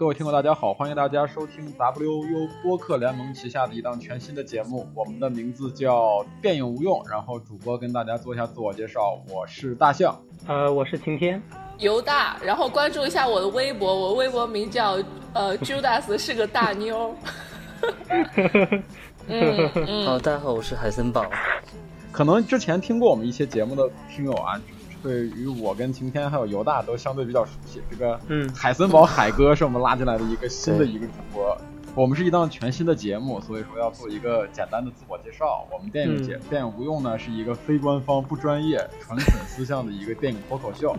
哎，各位听众，大家好，欢迎大家收听 WU 播客联盟旗下的一档全新的节目，我们的名字叫电影无用。然后主播跟大家做一下自我介绍，我是大象，呃，我是晴天，犹大，然后关注一下我的微博，我微博名叫呃 Judas 是个大妞。嗯嗯，好，大家好，我是海森堡。可能之前听过我们一些节目的听友啊。对于我跟晴天还有犹大都相对比较熟悉，这个嗯，海森堡海哥是我们拉进来的一个新的一个主播。我们是一档全新的节目，所以说要做一个简单的自我介绍。我们电影节电影无用呢，是一个非官方、不专业、纯粉丝向的一个电影脱口秀。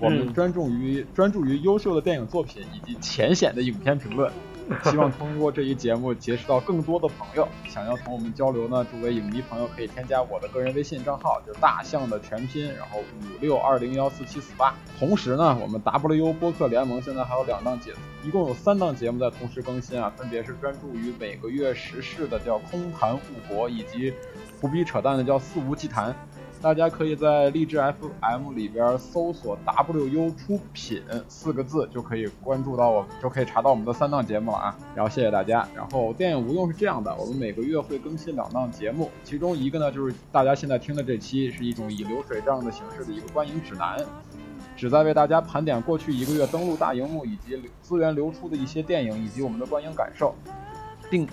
我们专注于专注于优秀的电影作品以及浅显的影片评论。希望通过这一节目结识到更多的朋友。想要同我们交流呢，诸位影迷朋友可以添加我的个人微信账号，就是大象的全拼，然后五六二零幺四七四八。同时呢，我们 WU 播客联盟现在还有两档节，一共有三档节目在同时更新啊，分别是专注于每个月时事的叫空谈误国，以及胡逼扯淡的叫肆无忌谈。大家可以在荔枝 FM 里边搜索 WU 出品四个字，就可以关注到我，就可以查到我们的三档节目了啊。然后谢谢大家。然后电影无用是这样的，我们每个月会更新两档节目，其中一个呢就是大家现在听的这期，是一种以流水账的形式的一个观影指南，旨在为大家盘点过去一个月登陆大荧幕以及资源流出的一些电影以及我们的观影感受，并。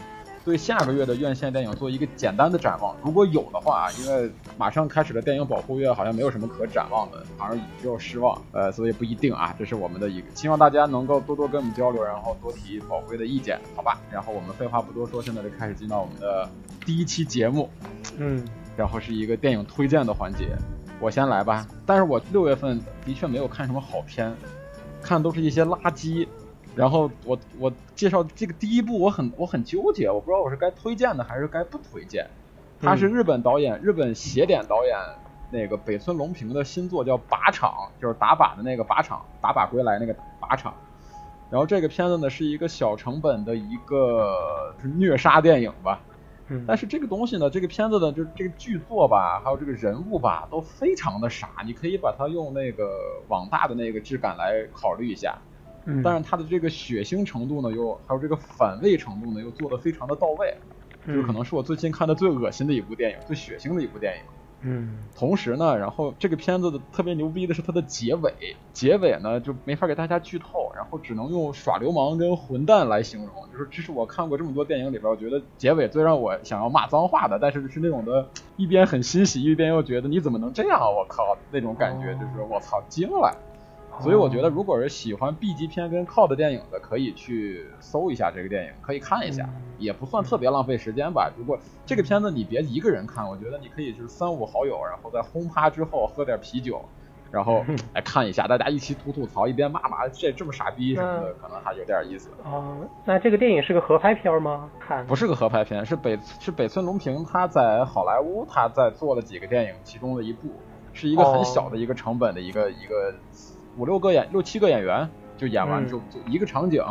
对下个月的院线电影做一个简单的展望，如果有的话，因为马上开始的电影保护月好像没有什么可展望的，好像只有失望，呃，所以不一定啊。这是我们的一个，希望大家能够多多跟我们交流，然后多提宝贵的意见，好吧？然后我们废话不多说，现在就开始进到我们的第一期节目，嗯，然后是一个电影推荐的环节，我先来吧。但是我六月份的确没有看什么好片，看都是一些垃圾。然后我我介绍这个第一部，我很我很纠结，我不知道我是该推荐的还是该不推荐。他是日本导演，日本邪典导演那个北村隆平的新作叫《靶场》，就是打靶的那个靶场，打靶归来那个靶场。然后这个片子呢是一个小成本的一个虐杀电影吧。但是这个东西呢，这个片子的就这个剧作吧，还有这个人物吧，都非常的傻。你可以把它用那个网大的那个质感来考虑一下。但是它的这个血腥程度呢，又还有这个反胃程度呢，又做的非常的到位，就是可能是我最近看的最恶心的一部电影，最血腥的一部电影。嗯。同时呢，然后这个片子的特别牛逼的是它的结尾，结尾呢就没法给大家剧透，然后只能用耍流氓跟混蛋来形容。就是这是我看过这么多电影里边，我觉得结尾最让我想要骂脏话的，但是是那种的，一边很欣喜，一边又觉得你怎么能这样？我靠，那种感觉就是我操惊了。所以我觉得，如果是喜欢 B 级片跟 COD 电影的，可以去搜一下这个电影，可以看一下，也不算特别浪费时间吧。如果这个片子你别一个人看，我觉得你可以就是三五好友，然后在轰趴之后喝点啤酒，然后来看一下，大家一起吐吐槽，一边骂骂这这么傻逼什么的，可能还有点意思。哦，那这个电影是个合拍片吗？看不是个合拍片，是北是北村隆平他在好莱坞他在做了几个电影，其中的一部是一个很小的一个成本的一个一个。五六个演六七个演员就演完就就一个场景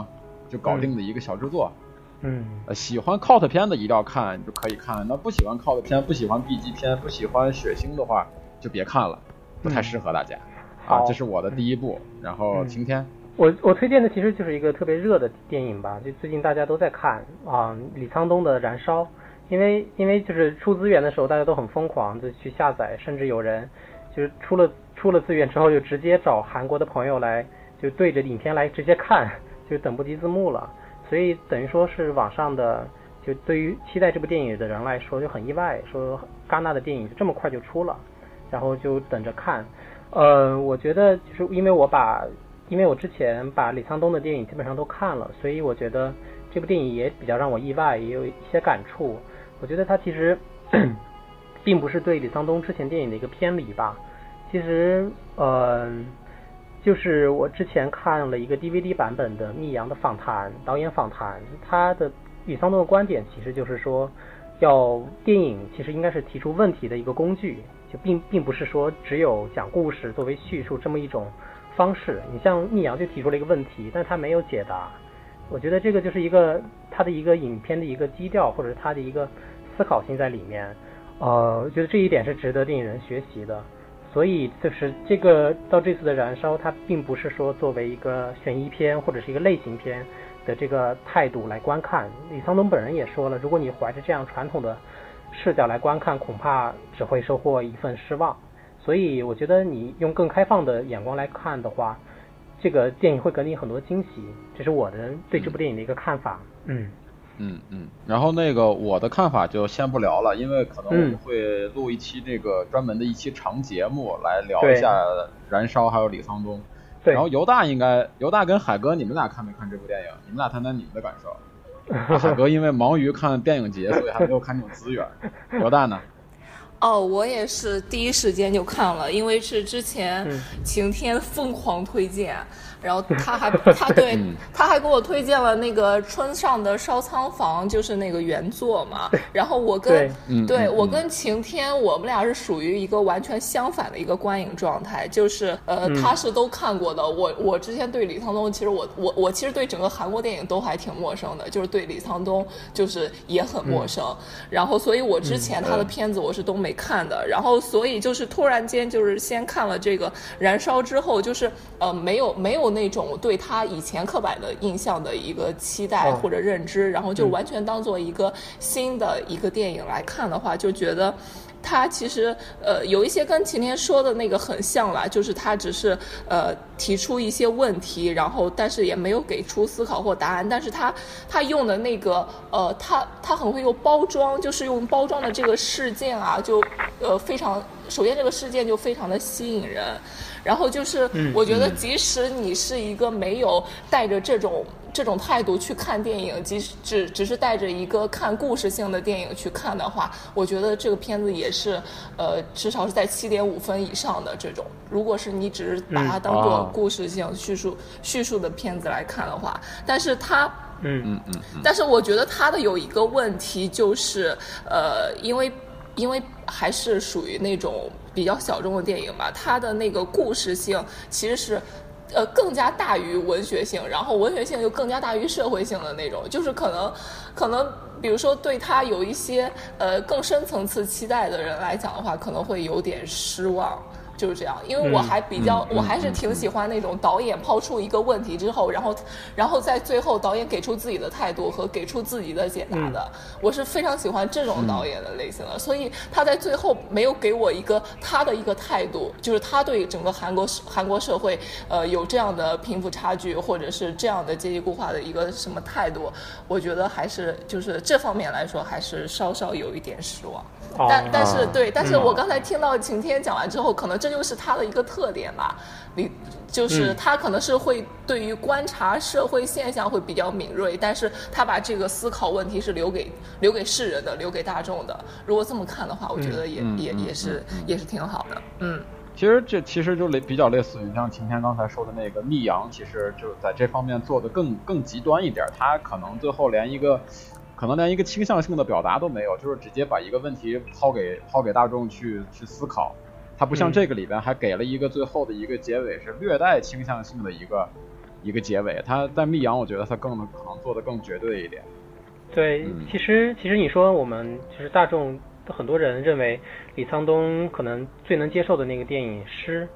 就搞定的一个小制作，嗯，呃，喜欢 cult 片的一定要看就可以看，那不喜欢 cult 片，不喜欢 B 级片，不喜欢血腥的话就别看了，不太适合大家。啊，这是我的第一部，然后晴天，我我推荐的其实就是一个特别热的电影吧，就最近大家都在看啊，李沧东的《燃烧》，因为因为就是出资源的时候大家都很疯狂的去下载，甚至有人就是出了。出了资源之后，就直接找韩国的朋友来，就对着影片来直接看，就等不及字幕了。所以等于说是网上的，就对于期待这部电影的人来说就很意外，说戛纳的电影就这么快就出了，然后就等着看。呃，我觉得就是因为我把，因为我之前把李沧东的电影基本上都看了，所以我觉得这部电影也比较让我意外，也有一些感触。我觉得它其实 并不是对李沧东之前电影的一个偏离吧。其实，呃，就是我之前看了一个 DVD 版本的密阳的访谈，导演访谈，他的李沧东的观点其实就是说，要电影其实应该是提出问题的一个工具，就并并不是说只有讲故事作为叙述这么一种方式。你像密阳就提出了一个问题，但他没有解答。我觉得这个就是一个他的一个影片的一个基调，或者是他的一个思考性在里面。呃，我觉得这一点是值得电影人学习的。所以就是这个到这次的燃烧，它并不是说作为一个悬疑片或者是一个类型片的这个态度来观看。李沧东本人也说了，如果你怀着这样传统的视角来观看，恐怕只会收获一份失望。所以我觉得你用更开放的眼光来看的话，这个电影会给你很多惊喜。这是我的对这部电影的一个看法。嗯。嗯嗯嗯，然后那个我的看法就先不聊了，因为可能我们会录一期这个专门的一期长节目来聊一下《燃烧》还有李沧东。对。然后犹大应该，犹大跟海哥，你们俩看没看这部电影？你们俩谈谈你们的感受。海哥因为忙于看电影节，所以还没有看这种资源。犹大呢？哦，我也是第一时间就看了，因为是之前晴天疯狂推荐。然后 他还他对他还给我推荐了那个村上的烧仓房，就是那个原作嘛。然后我跟对我跟晴天，我们俩是属于一个完全相反的一个观影状态，就是呃他是都看过的。我我之前对李沧东，其实我我我其实对整个韩国电影都还挺陌生的，就是对李沧东就是也很陌生。然后所以我之前他的片子我是都没看的。然后所以就是突然间就是先看了这个燃烧之后，就是呃没有没有。那种对他以前刻板的印象的一个期待或者认知，然后就完全当做一个新的一个电影来看的话，就觉得他其实呃有一些跟晴天说的那个很像啦，就是他只是呃提出一些问题，然后但是也没有给出思考或答案，但是他他用的那个呃他他很会用包装，就是用包装的这个事件啊，就呃非常首先这个事件就非常的吸引人。然后就是，我觉得即使你是一个没有带着这种这种态度去看电影，即使只只是带着一个看故事性的电影去看的话，我觉得这个片子也是，呃，至少是在七点五分以上的这种。如果是你只是把它当做故事性叙述叙述的片子来看的话，但是它，嗯嗯嗯，但是我觉得它的有一个问题就是，呃，因为因为还是属于那种。比较小众的电影吧，它的那个故事性其实是，呃，更加大于文学性，然后文学性又更加大于社会性的那种，就是可能，可能，比如说对他有一些呃更深层次期待的人来讲的话，可能会有点失望。就是这样，因为我还比较，我还是挺喜欢那种导演抛出一个问题之后，然后，然后在最后导演给出自己的态度和给出自己的解答的，我是非常喜欢这种导演的类型的。所以他在最后没有给我一个他的一个态度，就是他对整个韩国韩国社会，呃，有这样的贫富差距或者是这样的阶级固化的一个什么态度，我觉得还是就是这方面来说还是稍稍有一点失望。但但是对，但是我刚才听到晴天讲完之后，可能这就是他的一个特点吧。你就是他可能是会对于观察社会现象会比较敏锐，但是他把这个思考问题是留给留给世人的，留给大众的。如果这么看的话，我觉得也也也是也是挺好的。嗯，其实这其实就类比较类似于像晴天刚才说的那个密阳，其实就在这方面做的更更极端一点，他可能最后连一个。可能连一个倾向性的表达都没有，就是直接把一个问题抛给抛给大众去去思考。它不像这个里边还给了一个最后的一个结尾，是略带倾向性的一个一个结尾。它在密阳，我觉得它更可能做的更绝对一点。对，其实其实你说我们就是大众很多人认为李沧东可能最能接受的那个电影《诗》，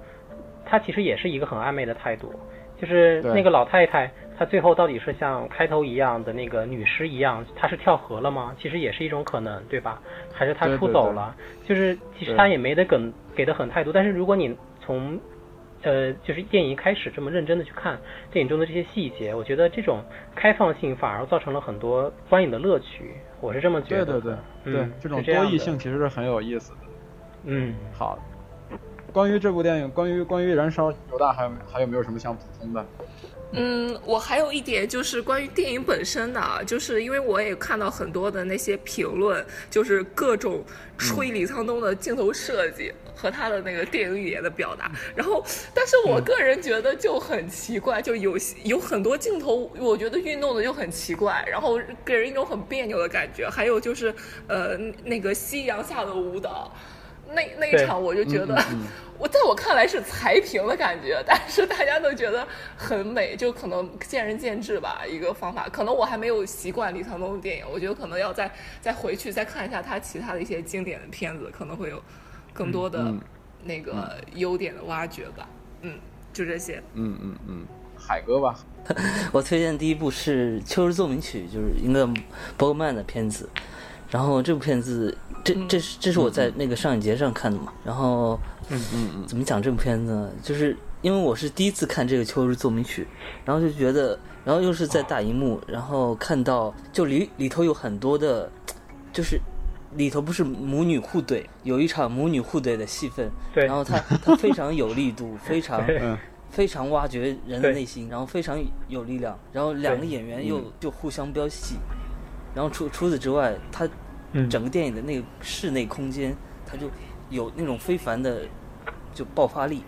他其实也是一个很暧昧的态度，就是那个老太太。他最后到底是像开头一样的那个女尸一样，她是跳河了吗？其实也是一种可能，对吧？还是他出走了？就是其实他也没得给给的很太多。但是如果你从呃就是电影一开始这么认真的去看电影中的这些细节，我觉得这种开放性反而造成了很多观影的乐趣。我是这么觉得。对对对，对这种多义性其实是很有意思的。嗯，好。关于这部电影，关于关于燃烧，有大还有还有没有什么想补充的？嗯，我还有一点就是关于电影本身的，就是因为我也看到很多的那些评论，就是各种吹李沧东的镜头设计和他的那个电影语言的表达。然后，但是我个人觉得就很奇怪，就有有很多镜头，我觉得运动的就很奇怪，然后给人一种很别扭的感觉。还有就是，呃，那个夕阳下的舞蹈。那那一场我就觉得，我在我看来是才平的感觉，但是大家都觉得很美，就可能见仁见智吧。一个方法，可能我还没有习惯李沧东的电影，我觉得可能要再再回去再看一下他其他的一些经典的片子，可能会有更多的那个优点的挖掘吧。嗯，就这些。嗯嗯嗯，海哥吧。我推荐第一部是《秋日奏鸣曲》，就是一个伯格曼的片子。然后这部片子，这这是这是我在那个上影节上看的嘛。然后，嗯嗯嗯，怎么讲这部片子呢？就是因为我是第一次看这个《秋日奏鸣曲》，然后就觉得，然后又是在大荧幕，然后看到就里里头有很多的，就是里头不是母女互怼，有一场母女互怼的戏份。对。然后它它非常有力度，非常非常挖掘人的内心，然后非常有力量。然后两个演员又就互相飙戏。然后除除此之外，整个电影的那个室内空间，它就有那种非凡的就爆发力。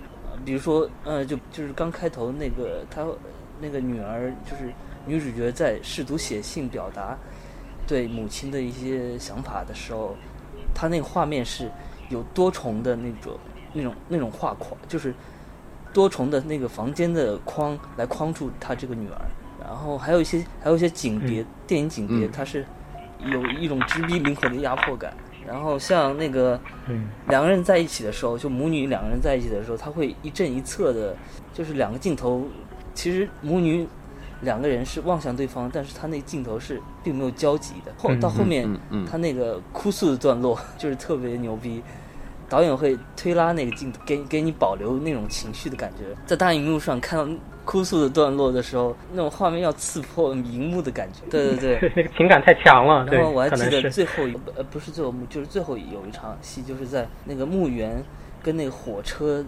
比如说，呃，就就是刚开头那个他那个女儿，就是女主角在试图写信表达对母亲的一些想法的时候，他那个画面是有多重的那种那种那种画框，就是多重的那个房间的框来框住她这个女儿。然后还有一些，还有一些景别，电影景别，它是有一种直逼灵魂的压迫感。然后像那个两个人在一起的时候，就母女两个人在一起的时候，他会一正一侧的，就是两个镜头。其实母女两个人是望向对方，但是他那镜头是并没有交集的。后到后面，他那个哭诉的段落就是特别牛逼。导演会推拉那个镜头，给给你保留那种情绪的感觉。在大荧幕上看到哭诉的段落的时候，那种画面要刺破荧幕的感觉。对对对，那个情感太强了。然后我还记得最后一呃不是最后幕，就是最后有一场戏，就是在那个墓园跟那个火车。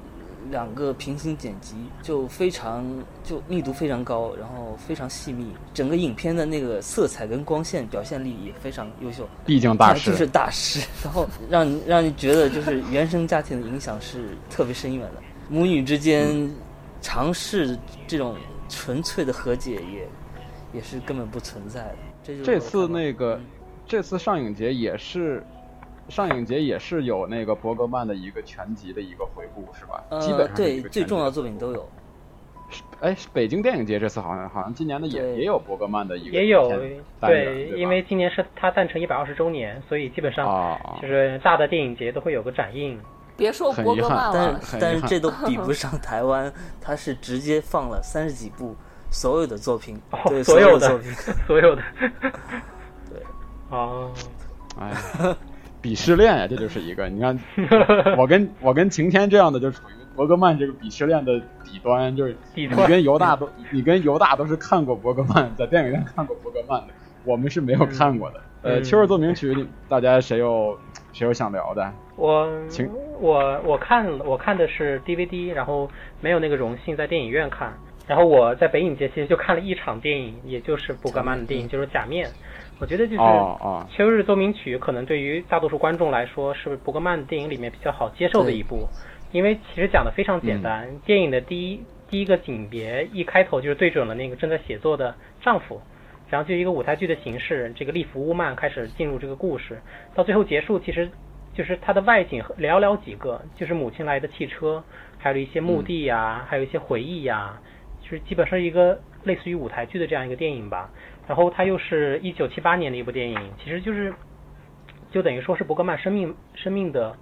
两个平行剪辑就非常就密度非常高，然后非常细密，整个影片的那个色彩跟光线表现力也非常优秀。毕竟大师就是大师，然后让你让你觉得就是原生家庭的影响是特别深远的。母女之间尝试这种纯粹的和解也也是根本不存在的。这就这次那个这次上影节也是。上影节也是有那个伯格曼的一个全集的一个回顾，是吧？基本上对最重要的作品都有。哎，北京电影节这次好像好像今年的也也有伯格曼的一个也有对，因为今年是他诞辰一百二十周年，所以基本上就是大的电影节都会有个展映。别说伯格曼了，但但是这都比不 上台湾，他是直接放了三十几部所有的作品，对所有的作品，所有的。对，哦，哎。鄙视链呀，这就是一个。你看，我跟我跟晴天这样的就处于伯格曼这个鄙视链的底端，就是你跟犹大都，你跟犹大都是看过伯格曼，在电影院看过伯格曼的，我们是没有看过的。呃，《秋日奏鸣曲》，大家谁有谁有想聊的？我，我我看我看的是 DVD，然后没有那个荣幸在电影院看。然后我在北影节其实就看了一场电影，也就是伯格曼的电影，就是《假面》。我觉得就是《秋日奏鸣曲》可能对于大多数观众来说是伯格曼电影里面比较好接受的一部，因为其实讲的非常简单。电影的第一第一个景别一开头就是对准了那个正在写作的丈夫，然后就一个舞台剧的形式，这个利弗乌曼开始进入这个故事，到最后结束，其实就是它的外景寥寥几个，就是母亲来的汽车，还有一些墓地呀，还有一些回忆呀，就是基本上一个类似于舞台剧的这样一个电影吧。然后它又是一九七八年的一部电影，其实就是，就等于说是伯格曼生命生命的，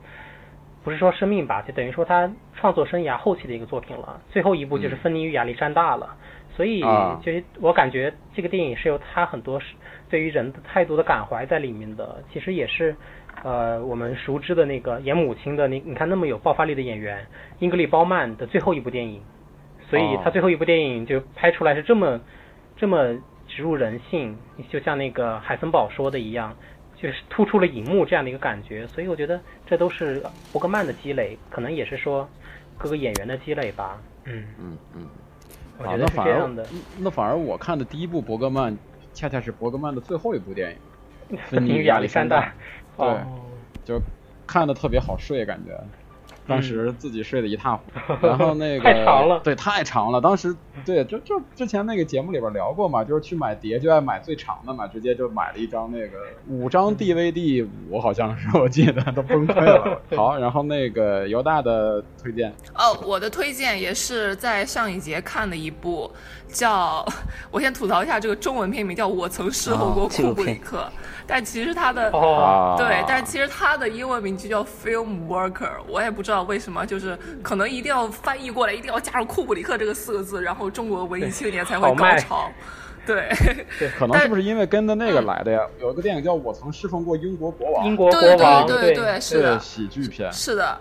不是说生命吧，就等于说他创作生涯后期的一个作品了。最后一部就是《芬妮与亚历山大》了，所以就是我感觉这个电影是有他很多对于人的态度的感怀在里面的。其实也是，呃，我们熟知的那个演母亲的，那你看那么有爆发力的演员英格丽褒曼的最后一部电影，所以他最后一部电影就拍出来是这么这么。植入人性，就像那个海森堡说的一样，就是突出了荧幕这样的一个感觉。所以我觉得这都是伯格曼的积累，可能也是说各个演员的积累吧。嗯嗯嗯，我觉得是这样的。那反而我看的第一部伯格曼，恰恰是伯格曼的最后一部电影《芬妮与 亚历山大》。对，就看的特别好睡，感觉。当时自己睡得一塌糊涂，然后那个太长了，对，太长了。当时对，就就之前那个节目里边聊过嘛，就是去买碟就爱买最长的嘛，直接就买了一张那个五张 DVD 五，好像是我记得都崩溃了。好，然后那个犹大的推荐哦，我的推荐也是在上一节看的一部，叫我先吐槽一下这个中文片名叫《我曾侍候过库布里克》。但其实他的对，但其实他的英文名就叫 Film Worker，我也不知道道为什么，就是可能一定要翻译过来，一定要加入库布里克这个四个字，然后中国文艺青年才会高潮。对，可能是不是因为跟着那个来的呀？有一个电影叫《我曾侍奉过英国国王》，英国国王，对对对，是的，喜剧片，是的。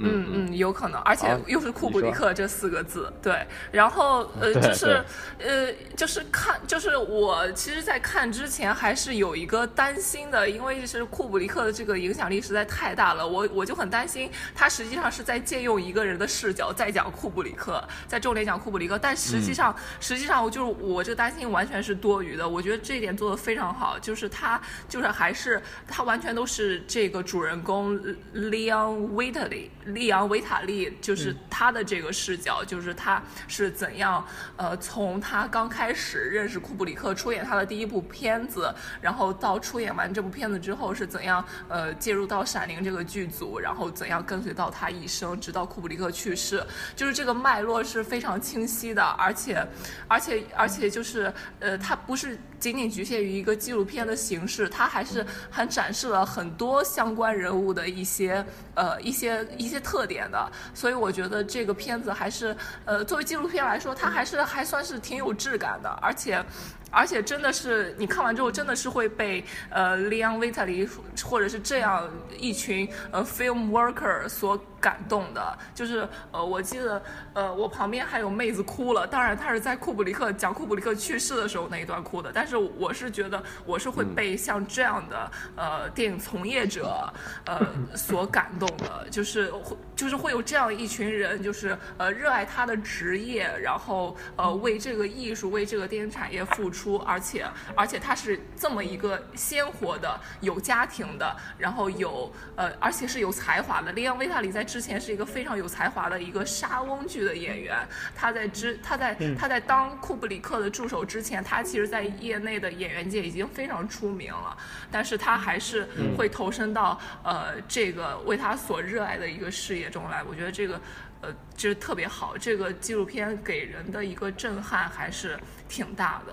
嗯嗯，有可能，而且又是库布里克这四个字，对。然后呃，就是呃，就是看，就是我其实，在看之前还是有一个担心的，因为是库布里克的这个影响力实在太大了，我我就很担心他实际上是在借用一个人的视角在讲库布里克，在重点讲库布里克，但实际上实际上我就是我这个担心完全是多余的，我觉得这一点做得非常好，就是他就是还是他完全都是这个主人公 Leon Whitley。利昂维塔利就是他的这个视角，就是他是怎样呃，从他刚开始认识库布里克，出演他的第一部片子，然后到出演完这部片子之后是怎样呃介入到《闪灵》这个剧组，然后怎样跟随到他一生，直到库布里克去世，就是这个脉络是非常清晰的，而且而且而且就是呃，他不是。仅仅局限于一个纪录片的形式，它还是很展示了很多相关人物的一些呃一些一些特点的，所以我觉得这个片子还是呃作为纪录片来说，它还是还算是挺有质感的，而且。而且真的是你看完之后，真的是会被呃，Leon Vitali 或者是这样一群呃 film worker 所感动的。就是呃，我记得呃，我旁边还有妹子哭了。当然，她是在库布里克讲库布里克去世的时候那一段哭的。但是我是觉得我是会被像这样的呃电影从业者呃所感动的。就是会就是会有这样一群人，就是呃热爱他的职业，然后呃为这个艺术为这个电影产业付出。出，而且而且他是这么一个鲜活的、有家庭的，然后有呃，而且是有才华的。利昂维塔里在之前是一个非常有才华的一个莎翁剧的演员。他在之他在他在当库布里克的助手之前，他其实在业内的演员界已经非常出名了。但是他还是会投身到呃这个为他所热爱的一个事业中来。我觉得这个。呃，就是特别好。这个纪录片给人的一个震撼还是挺大的。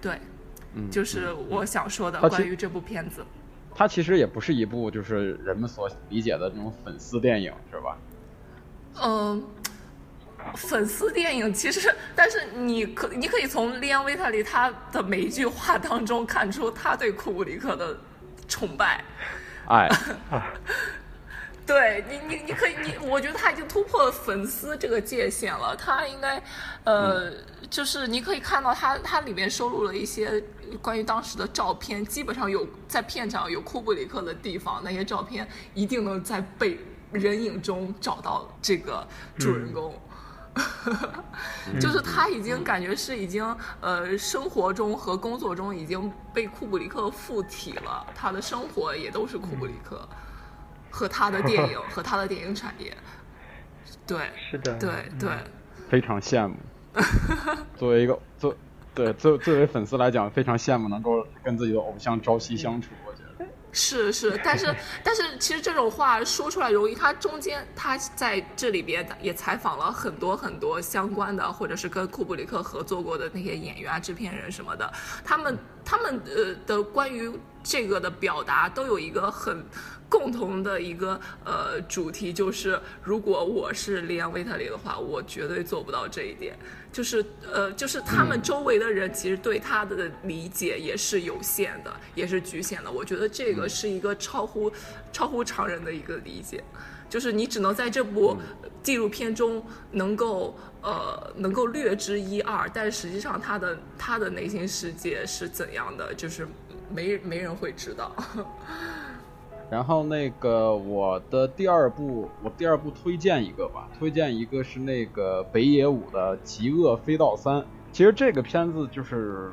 对，嗯，就是我想说的关于这部片子，它其实也不是一部就是人们所理解的那种粉丝电影，是吧？嗯，粉丝电影其实，但是你可你可以从利安维塔利他的每一句话当中看出他对库布里克的崇拜，爱。对你，你你可以，你我觉得他已经突破了粉丝这个界限了。他应该，呃，就是你可以看到他，他里面收录了一些关于当时的照片，基本上有在片场有库布里克的地方，那些照片一定能在被人影中找到这个主人公。就是他已经感觉是已经呃生活中和工作中已经被库布里克附体了，他的生活也都是库布里克。和他的电影和他的电影产业，对，是的，对对，非常羡慕。作为一个作，对作作为粉丝来讲，非常羡慕能够跟自己的偶像朝夕相处。我觉得是是，但是 但是其实这种话说出来容易，他中间他在这里边也采访了很多很多相关的，或者是跟库布里克合作过的那些演员、制片人什么的，他们他们呃的关于这个的表达都有一个很。共同的一个呃主题就是，如果我是利昂维特里的话，我绝对做不到这一点。就是呃，就是他们周围的人其实对他的理解也是有限的，也是局限的。我觉得这个是一个超乎超乎常人的一个理解，就是你只能在这部纪录片中能够呃能够略知一二，但实际上他的他的内心世界是怎样的，就是没没人会知道。然后那个我的第二部，我第二部推荐一个吧，推荐一个是那个北野武的《极恶飞盗三》。其实这个片子就是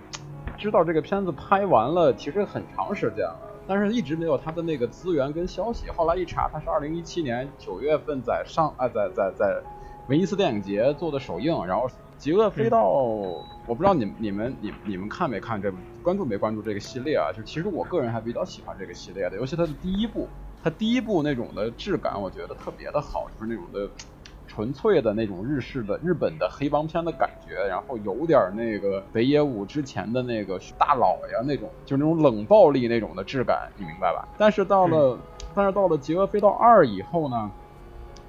知道这个片子拍完了，其实很长时间了，但是一直没有他的那个资源跟消息。后来一查，他是二零一七年九月份在上啊，在在在威尼斯电影节做的首映，然后。极恶飞盗，我不知道你你们你你们看没看这部关注没关注这个系列啊？就其实我个人还比较喜欢这个系列的，尤其它的第一部，它第一部那种的质感，我觉得特别的好，就是那种的纯粹的那种日式的日本的黑帮片的感觉，然后有点那个北野武之前的那个大佬呀那种，就那种冷暴力那种的质感，你明白吧？但是到了但是到了极恶飞盗二以后呢？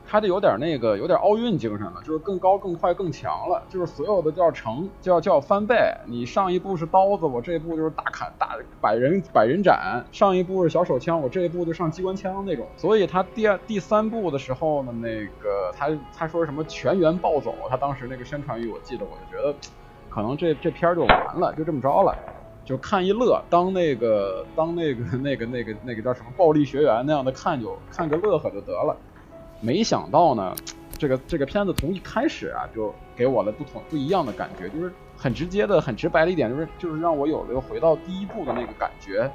他就有点那个，有点奥运精神了，就是更高、更快、更强了，就是所有的就要成，就要就要翻倍。你上一步是刀子，我这一步就是大砍大百人百人斩；上一步是小手枪，我这一步就上机关枪那种。所以他第二、第三部的时候呢，那个他他说什么全员暴走，他当时那个宣传语我记得，我就觉得可能这这片就完了，就这么着了，就看一乐，当那个当那个那个那个那个叫什么暴力学员那样的看就看个乐呵就得了。没想到呢，这个这个片子从一开始啊，就给我了不同不一样的感觉，就是很直接的、很直白的一点，就是就是让我有了回到第一部的那个感觉，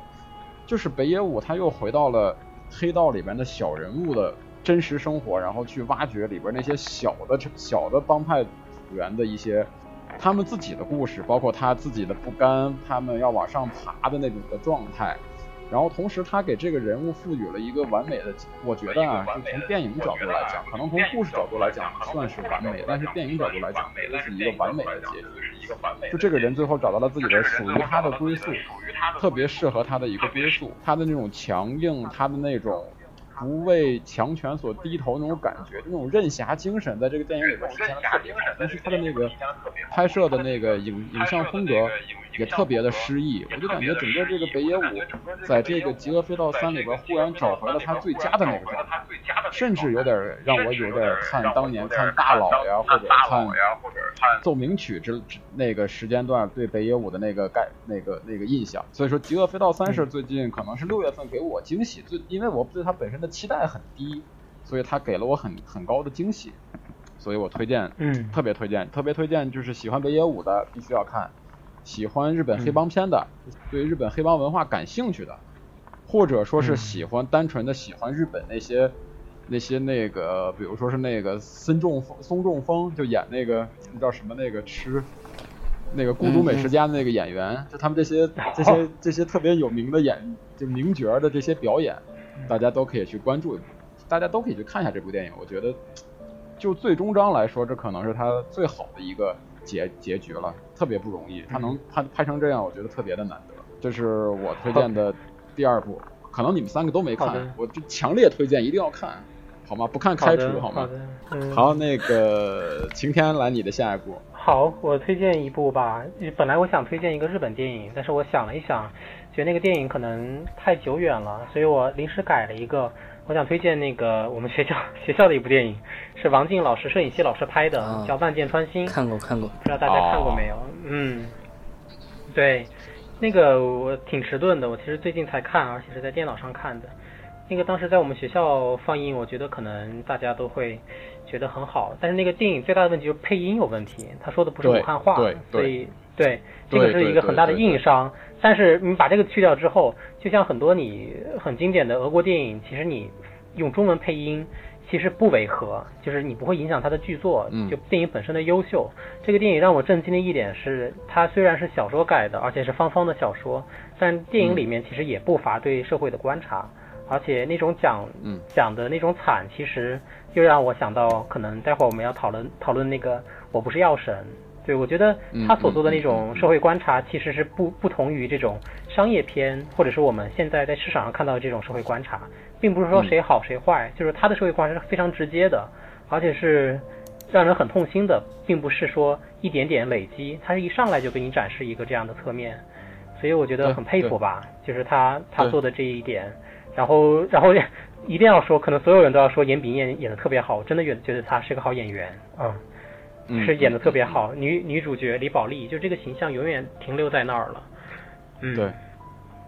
就是北野武他又回到了黑道里边的小人物的真实生活，然后去挖掘里边那些小的小的帮派组员的一些他们自己的故事，包括他自己的不甘，他们要往上爬的那种的状态。然后同时，他给这个人物赋予了一个完美的，我觉得啊，就从电影角度来讲，可能从故事角度来讲算是完美，但是电影角度来讲，这是一个完美的结局。就这个人最后找到了自己的属于他的归宿，特别适合他的一个归宿，他的那种强硬，他的那种。不为强权所低头那种感觉，那种任侠精神，在这个电影里边体现的特别好。但是他的那个拍摄的那个影影像风格也特别的诗意，我就感觉整个这个北野武在这个《极恶飞盗三》里边忽然找回了他最佳的那个状态，甚至有点让我有点看当年看大佬呀，或者看奏鸣曲之那个时间段对北野武的那个概那个那个印象。所以说，《极恶飞盗三》是最近可能是六月份给我惊喜最，因为我对他本身的。期待很低，所以他给了我很很高的惊喜，所以我推荐，嗯，特别推荐，特别推荐，就是喜欢北野武的必须要看，喜欢日本黑帮片的，对日本黑帮文化感兴趣的，或者说是喜欢单纯的喜欢日本那些那些那个，比如说是那个森重松重峰就演那个那叫什么那个吃那个孤独美食家的那个演员，就他们这些这些这些特别有名的演就名角的这些表演。大家都可以去关注，大家都可以去看一下这部电影。我觉得，就最终章来说，这可能是他最好的一个结结局了，特别不容易。他能拍拍成这样，我觉得特别的难得。这是我推荐的第二部，可能你们三个都没看，我就强烈推荐一定要看，好吗？不看开除好吗？好，那个晴天来你的下一部。好，我推荐一部吧。本来我想推荐一个日本电影，但是我想了一想。觉得那个电影可能太久远了，所以我临时改了一个。我想推荐那个我们学校 学校的一部电影，是王静老师摄影系老师拍的，叫《万箭穿心》。看过看过，不知道大家看过没有？嗯，对，那个我挺迟钝的，我其实最近才看，而且是在电脑上看的。那个当时在我们学校放映，我觉得可能大家都会觉得很好，但是那个电影最大的问题就是配音有问题，他说的不是武汉话，所以对这个是一个很大的硬伤。但是你把这个去掉之后，就像很多你很经典的俄国电影，其实你用中文配音其实不违和，就是你不会影响它的剧作，就电影本身的优秀。这个电影让我震惊的一点是，它虽然是小说改的，而且是方方的小说，但电影里面其实也不乏对社会的观察，而且那种讲讲的那种惨，其实又让我想到，可能待会儿我们要讨论讨论那个我不是药神。对，我觉得他所做的那种社会观察，其实是不不同于这种商业片，或者是我们现在在市场上看到的这种社会观察，并不是说谁好谁坏，就是他的社会观察是非常直接的，而且是让人很痛心的，并不是说一点点累积，他是一上来就给你展示一个这样的侧面，所以我觉得很佩服吧，就是他他做的这一点，然后然后一定要说，可能所有人都要说严炳彦演的特别好，我真的觉觉得他是个好演员，嗯。是演的特别好，女女主角李宝莉，就这个形象永远停留在那儿了。嗯，对，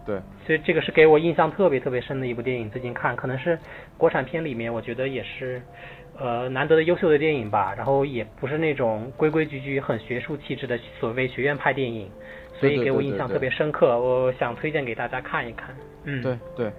对，所以这个是给我印象特别特别深的一部电影。最近看，可能是国产片里面，我觉得也是呃难得的优秀的电影吧。然后也不是那种规规矩矩、很学术气质的所谓学院派电影，所以给我印象特别深刻。我想推荐给大家看一看。嗯，对对。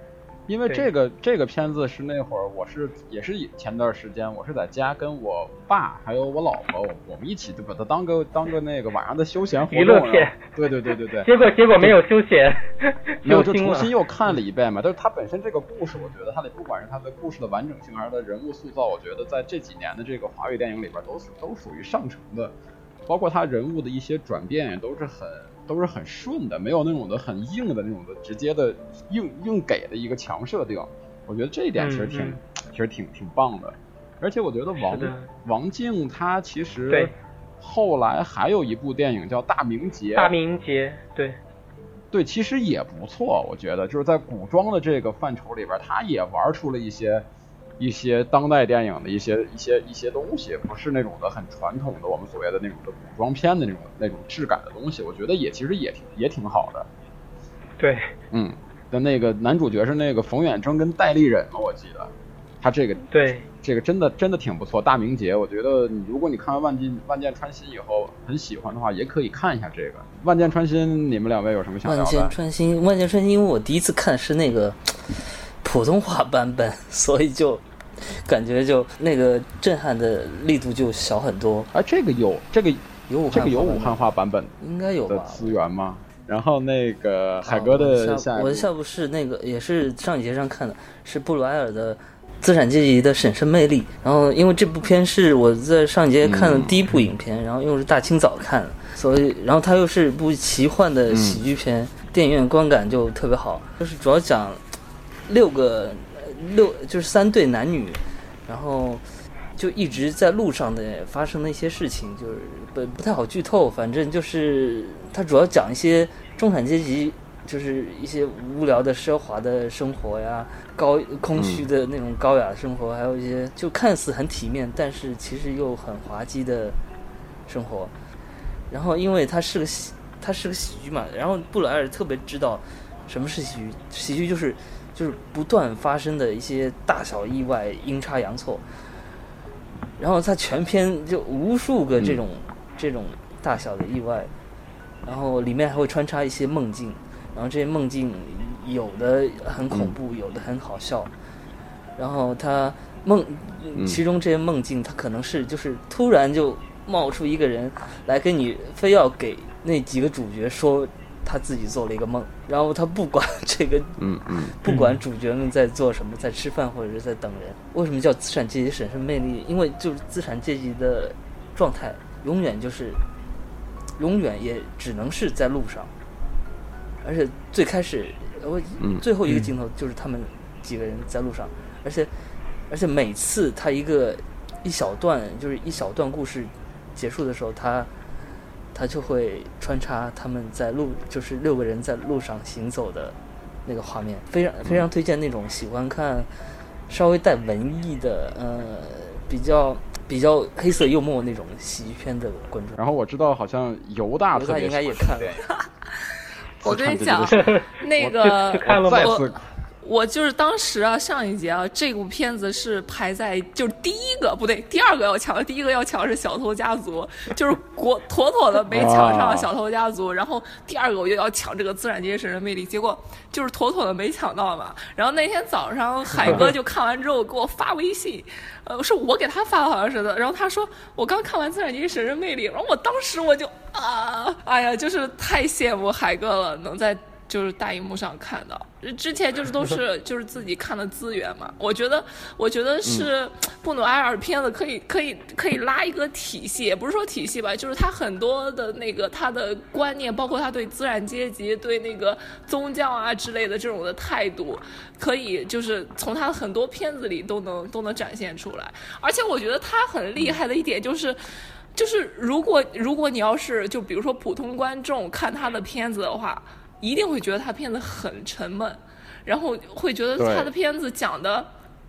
因为这个这个片子是那会儿我是也是前段时间我是在家跟我爸还有我老婆我们一起就把它当个当个那个晚上的休闲娱乐片，对对对对对。结果结果没有休闲，没有就重新又看了一遍嘛。但是它本身这个故事，我觉得它的不管是它的故事的完整性还是它人物塑造，我觉得在这几年的这个华语电影里边都是都属于上乘的，包括它人物的一些转变也都是很。都是很顺的，没有那种的很硬的那种的直接的硬硬给的一个强设定，我觉得这一点其实挺其实挺挺棒的。而且我觉得王王静她其实后来还有一部电影叫《大明劫》。大明劫，对，对，其实也不错，我觉得就是在古装的这个范畴里边，他也玩出了一些一些当代电影的一些一些一些东西，不是那种的很传统的我们所谓的那种的古装片的那种那种质感的东西，我觉得也其实也挺也挺好的。对，嗯。的那个男主角是那个冯远征跟戴立忍嘛，我记得，他这个对这个真的真的挺不错。大明节，我觉得你如果你看完万箭万箭穿心以后很喜欢的话，也可以看一下这个万箭穿心。你们两位有什么想聊的？万箭穿心，万箭穿心，因为我第一次看是那个普通话版本，所以就感觉就那个震撼的力度就小很多。啊，这个有这个有武这个有武汉话版本应该有吧资源吗？然后那个海哥的下，我的下部是那个也是上一节上看的，是布鲁埃尔的《资产阶级的审慎魅力》。然后因为这部片是我在上一节看的第一部影片，然后又是大清早看的，所以然后它又是部奇幻的喜剧片，电影院观感就特别好。就是主要讲六个六就是三对男女，然后就一直在路上的发生的一些事情，就是不不太好剧透，反正就是。它主要讲一些中产阶级，就是一些无聊的奢华的生活呀，高空虚的那种高雅生活，还有一些就看似很体面，但是其实又很滑稽的生活。然后，因为它是个喜，它是个喜剧嘛，然后布莱尔特别知道什么是喜剧，喜剧就是就是不断发生的一些大小意外，阴差阳错。然后他全篇就无数个这种这种大小的意外。然后里面还会穿插一些梦境，然后这些梦境有的很恐怖，有的很好笑。然后他梦，其中这些梦境，他可能是就是突然就冒出一个人来跟你，非要给那几个主角说他自己做了一个梦，然后他不管这个，嗯嗯，不管主角们在做什么，在吃饭或者是在等人。为什么叫资产阶级审慎魅力？因为就是资产阶级的状态永远就是。永远也只能是在路上，而且最开始我最后一个镜头就是他们几个人在路上，而且而且每次他一个一小段就是一小段故事结束的时候，他他就会穿插他们在路就是六个人在路上行走的那个画面，非常非常推荐那种喜欢看稍微带文艺的呃比较。比较黑色幽默那种喜剧片的观众，然后我知道好像犹大特别应该也看了。我跟你讲，那个我。我就是当时啊，上一节啊，这部片子是排在就是第一个不对，第二个要抢，第一个要抢是《小偷家族》，就是国妥妥的没抢上《小偷家族》，然后第二个我就要抢这个《资产阶级神人魅力》，结果就是妥妥的没抢到嘛。然后那天早上海哥就看完之后给我发微信，呃，是我给他发，好像是的。然后他说我刚看完《资产阶级神人魅力》，然后我当时我就啊，哎呀，就是太羡慕海哥了，能在。就是大荧幕上看到，之前就是都 是就是自己看的资源嘛。我觉得，我觉得是 布努埃尔片子可以可以可以拉一个体系，也不是说体系吧，就是他很多的那个他的观念，包括他对资产阶级、对那个宗教啊之类的这种的态度，可以就是从他的很多片子里都能都能展现出来。而且我觉得他很厉害的一点就是，就是如果如果你要是就比如说普通观众看他的片子的话。一定会觉得他片子很沉闷，然后会觉得他的片子讲的，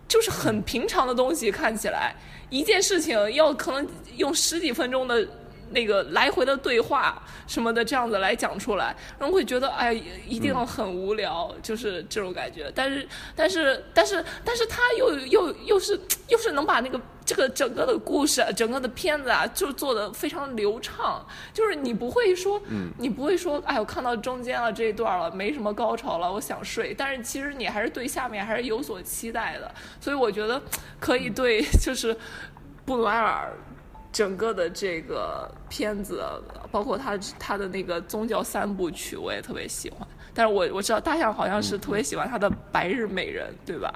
就是很平常的东西，看起来一件事情要可能用十几分钟的。那个来回的对话什么的，这样子来讲出来，然后会觉得哎，一定很无聊，就是这种感觉。但是，但是，但是，但是他又又又是又是能把那个这个整个的故事、整个的片子啊，就做的非常流畅。就是你不会说，你不会说，哎，我看到中间了这一段了，没什么高潮了，我想睡。但是其实你还是对下面还是有所期待的。所以我觉得可以对，就是布鲁埃尔。整个的这个片子，包括他他的那个宗教三部曲，我也特别喜欢。但是我我知道大象好像是特别喜欢他的《白日美人》，对吧？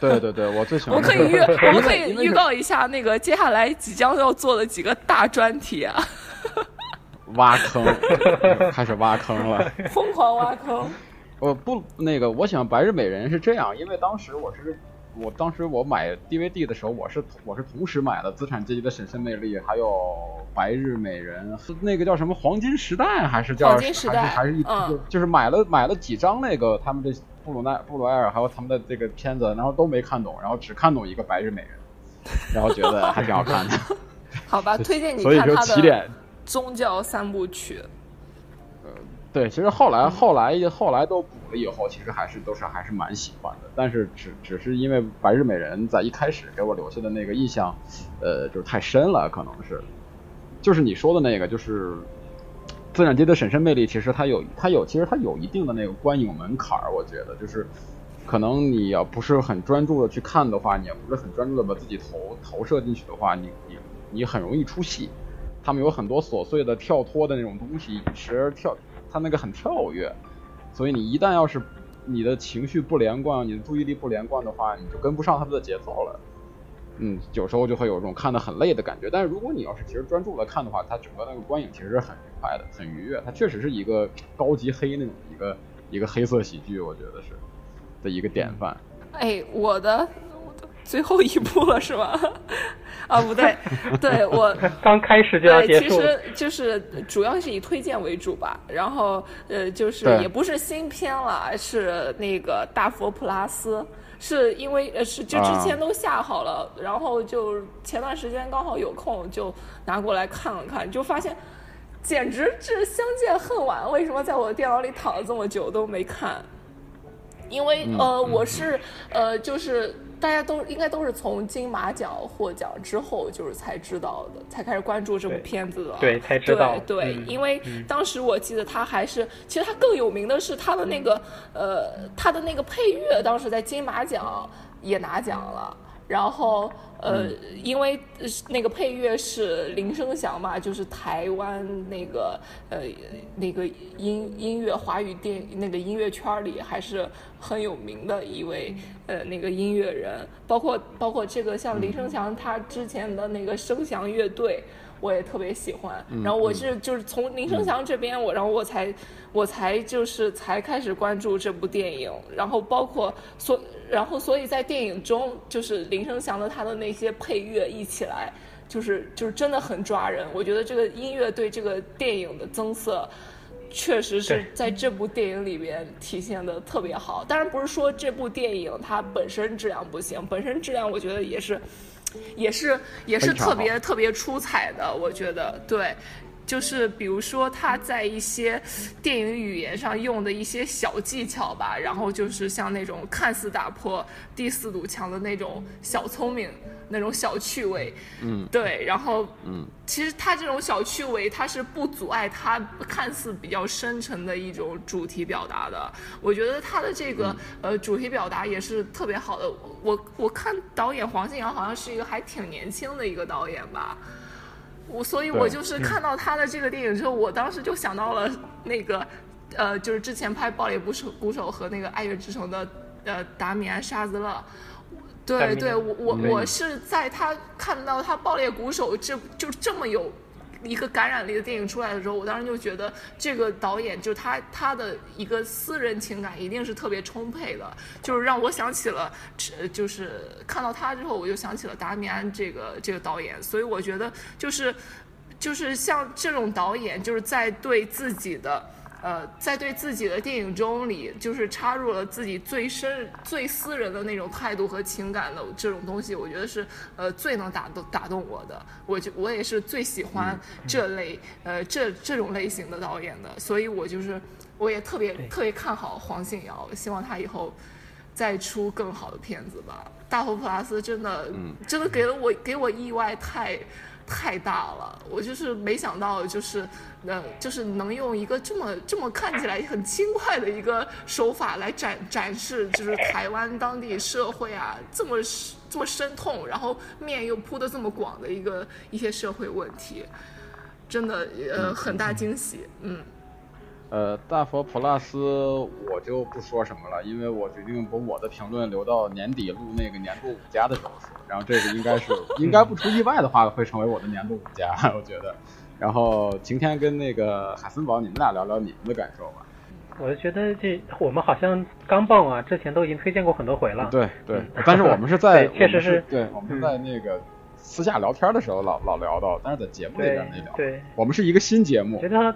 对对对，我最喜欢。我可以预，我们可以预告一下那个接下来即将要做的几个大专题啊！挖坑，开始挖坑了，疯狂挖坑。我不那个，我喜欢《白日美人》是这样，因为当时我是。我当时我买 DVD 的时候，我是我是同时买了《资产阶级的审慎魅力》，还有《白日美人》，那个叫什么《黄金时代》还是叫黄金时代？还是还是一就是买了买了几张那个他们这布鲁奈布鲁埃尔还有他们的这个片子，然后都没看懂，然后只看懂一个《白日美人》，然后觉得还挺好看的。好吧，推荐你看他的宗教三部曲。对，其实后来后来后来都补了以后，其实还是都是还是蛮喜欢的。但是只只是因为《白日美人》在一开始给我留下的那个印象，呃，就是太深了，可能是。就是你说的那个，就是资产阶级的审慎魅力，其实它有它有，其实它有一定的那个观影门槛儿。我觉得，就是可能你要不是很专注的去看的话，你也不是很专注的把自己投投射进去的话，你你你很容易出戏。他们有很多琐碎的跳脱的那种东西，时而跳。他那个很跳跃，所以你一旦要是你的情绪不连贯，你的注意力不连贯的话，你就跟不上他们的节奏了。嗯，有时候就会有这种看的很累的感觉。但是如果你要是其实专注的看的话，它整个那个观影其实是很愉快的，很愉悦。它确实是一个高级黑那种一个一个黑色喜剧，我觉得是的一个典范。哎，我的。最后一步了是吗？啊，不对，对我 刚开始就要结束。其实就是主要是以推荐为主吧，然后呃，就是也不是新片了，是那个大佛普拉斯，是因为呃是就之前都下好了，然后就前段时间刚好有空就拿过来看了看，就发现简直是相见恨晚。为什么在我的电脑里躺了这么久都没看？因为呃，我是呃，就是。大家都应该都是从金马奖获奖之后，就是才知道的，才开始关注这部片子的。对，才知道。对，因为当时我记得他还是，其实他更有名的是他的那个呃，他的那个配乐，当时在金马奖也拿奖了。然后，呃，因为那个配乐是林生祥嘛，就是台湾那个呃那个音音乐华语电那个音乐圈里还是很有名的一位呃那个音乐人，包括包括这个像林生祥他之前的那个声祥乐队。我也特别喜欢，然后我是就是从林生祥这边，我然后我才我才就是才开始关注这部电影，然后包括所然后所以在电影中，就是林生祥的他的那些配乐一起来，就是就是真的很抓人。我觉得这个音乐对这个电影的增色，确实是在这部电影里边体现的特别好。当然不是说这部电影它本身质量不行，本身质量我觉得也是。也是也是特别特别出彩的，我觉得对，就是比如说他在一些电影语言上用的一些小技巧吧，然后就是像那种看似打破第四堵墙的那种小聪明。那种小趣味，嗯，对，然后，嗯，其实他这种小趣味，他是不阻碍他看似比较深沉的一种主题表达的。我觉得他的这个呃主题表达也是特别好的。我我看导演黄信尧好像是一个还挺年轻的一个导演吧，我所以，我就是看到他的这个电影之后，我当时就想到了那个呃，就是之前拍《爆裂鼓手》鼓手和那个《爱乐之城》的呃达米安沙兹勒。对对，我我我是在他看到他爆裂鼓手这就这么有一个感染力的电影出来的时候，我当时就觉得这个导演就他他的一个私人情感一定是特别充沛的，就是让我想起了，就是看到他之后，我就想起了达米安这个这个导演，所以我觉得就是就是像这种导演，就是在对自己的。呃，在对自己的电影中里，就是插入了自己最深、最私人的那种态度和情感的这种东西，我觉得是呃最能打动打动我的。我就我也是最喜欢这类呃这这种类型的导演的，所以我就是我也特别特别看好黄信尧，希望他以后再出更好的片子吧。大佛普拉斯真的真的给了我给我意外太。太大了，我就是没想到，就是呃，就是能用一个这么这么看起来很轻快的一个手法来展展示，就是台湾当地社会啊，这么这么深痛，然后面又铺的这么广的一个一些社会问题，真的呃很大惊喜，嗯。呃，大佛普拉斯我就不说什么了，因为我决定把我的评论留到年底录那个年度五佳的时候说。然后这个应该是 应该不出意外的话，会成为我的年度五佳，我觉得。然后晴天跟那个海森堡，你们俩聊聊你们的感受吧。我就觉得这我们好像钢蹦啊，之前都已经推荐过很多回了。对对，但是我们是在 确实是对我们在那个私下聊天的时候老老聊到，但是在节目里边没聊。对，我们是一个新节目。觉得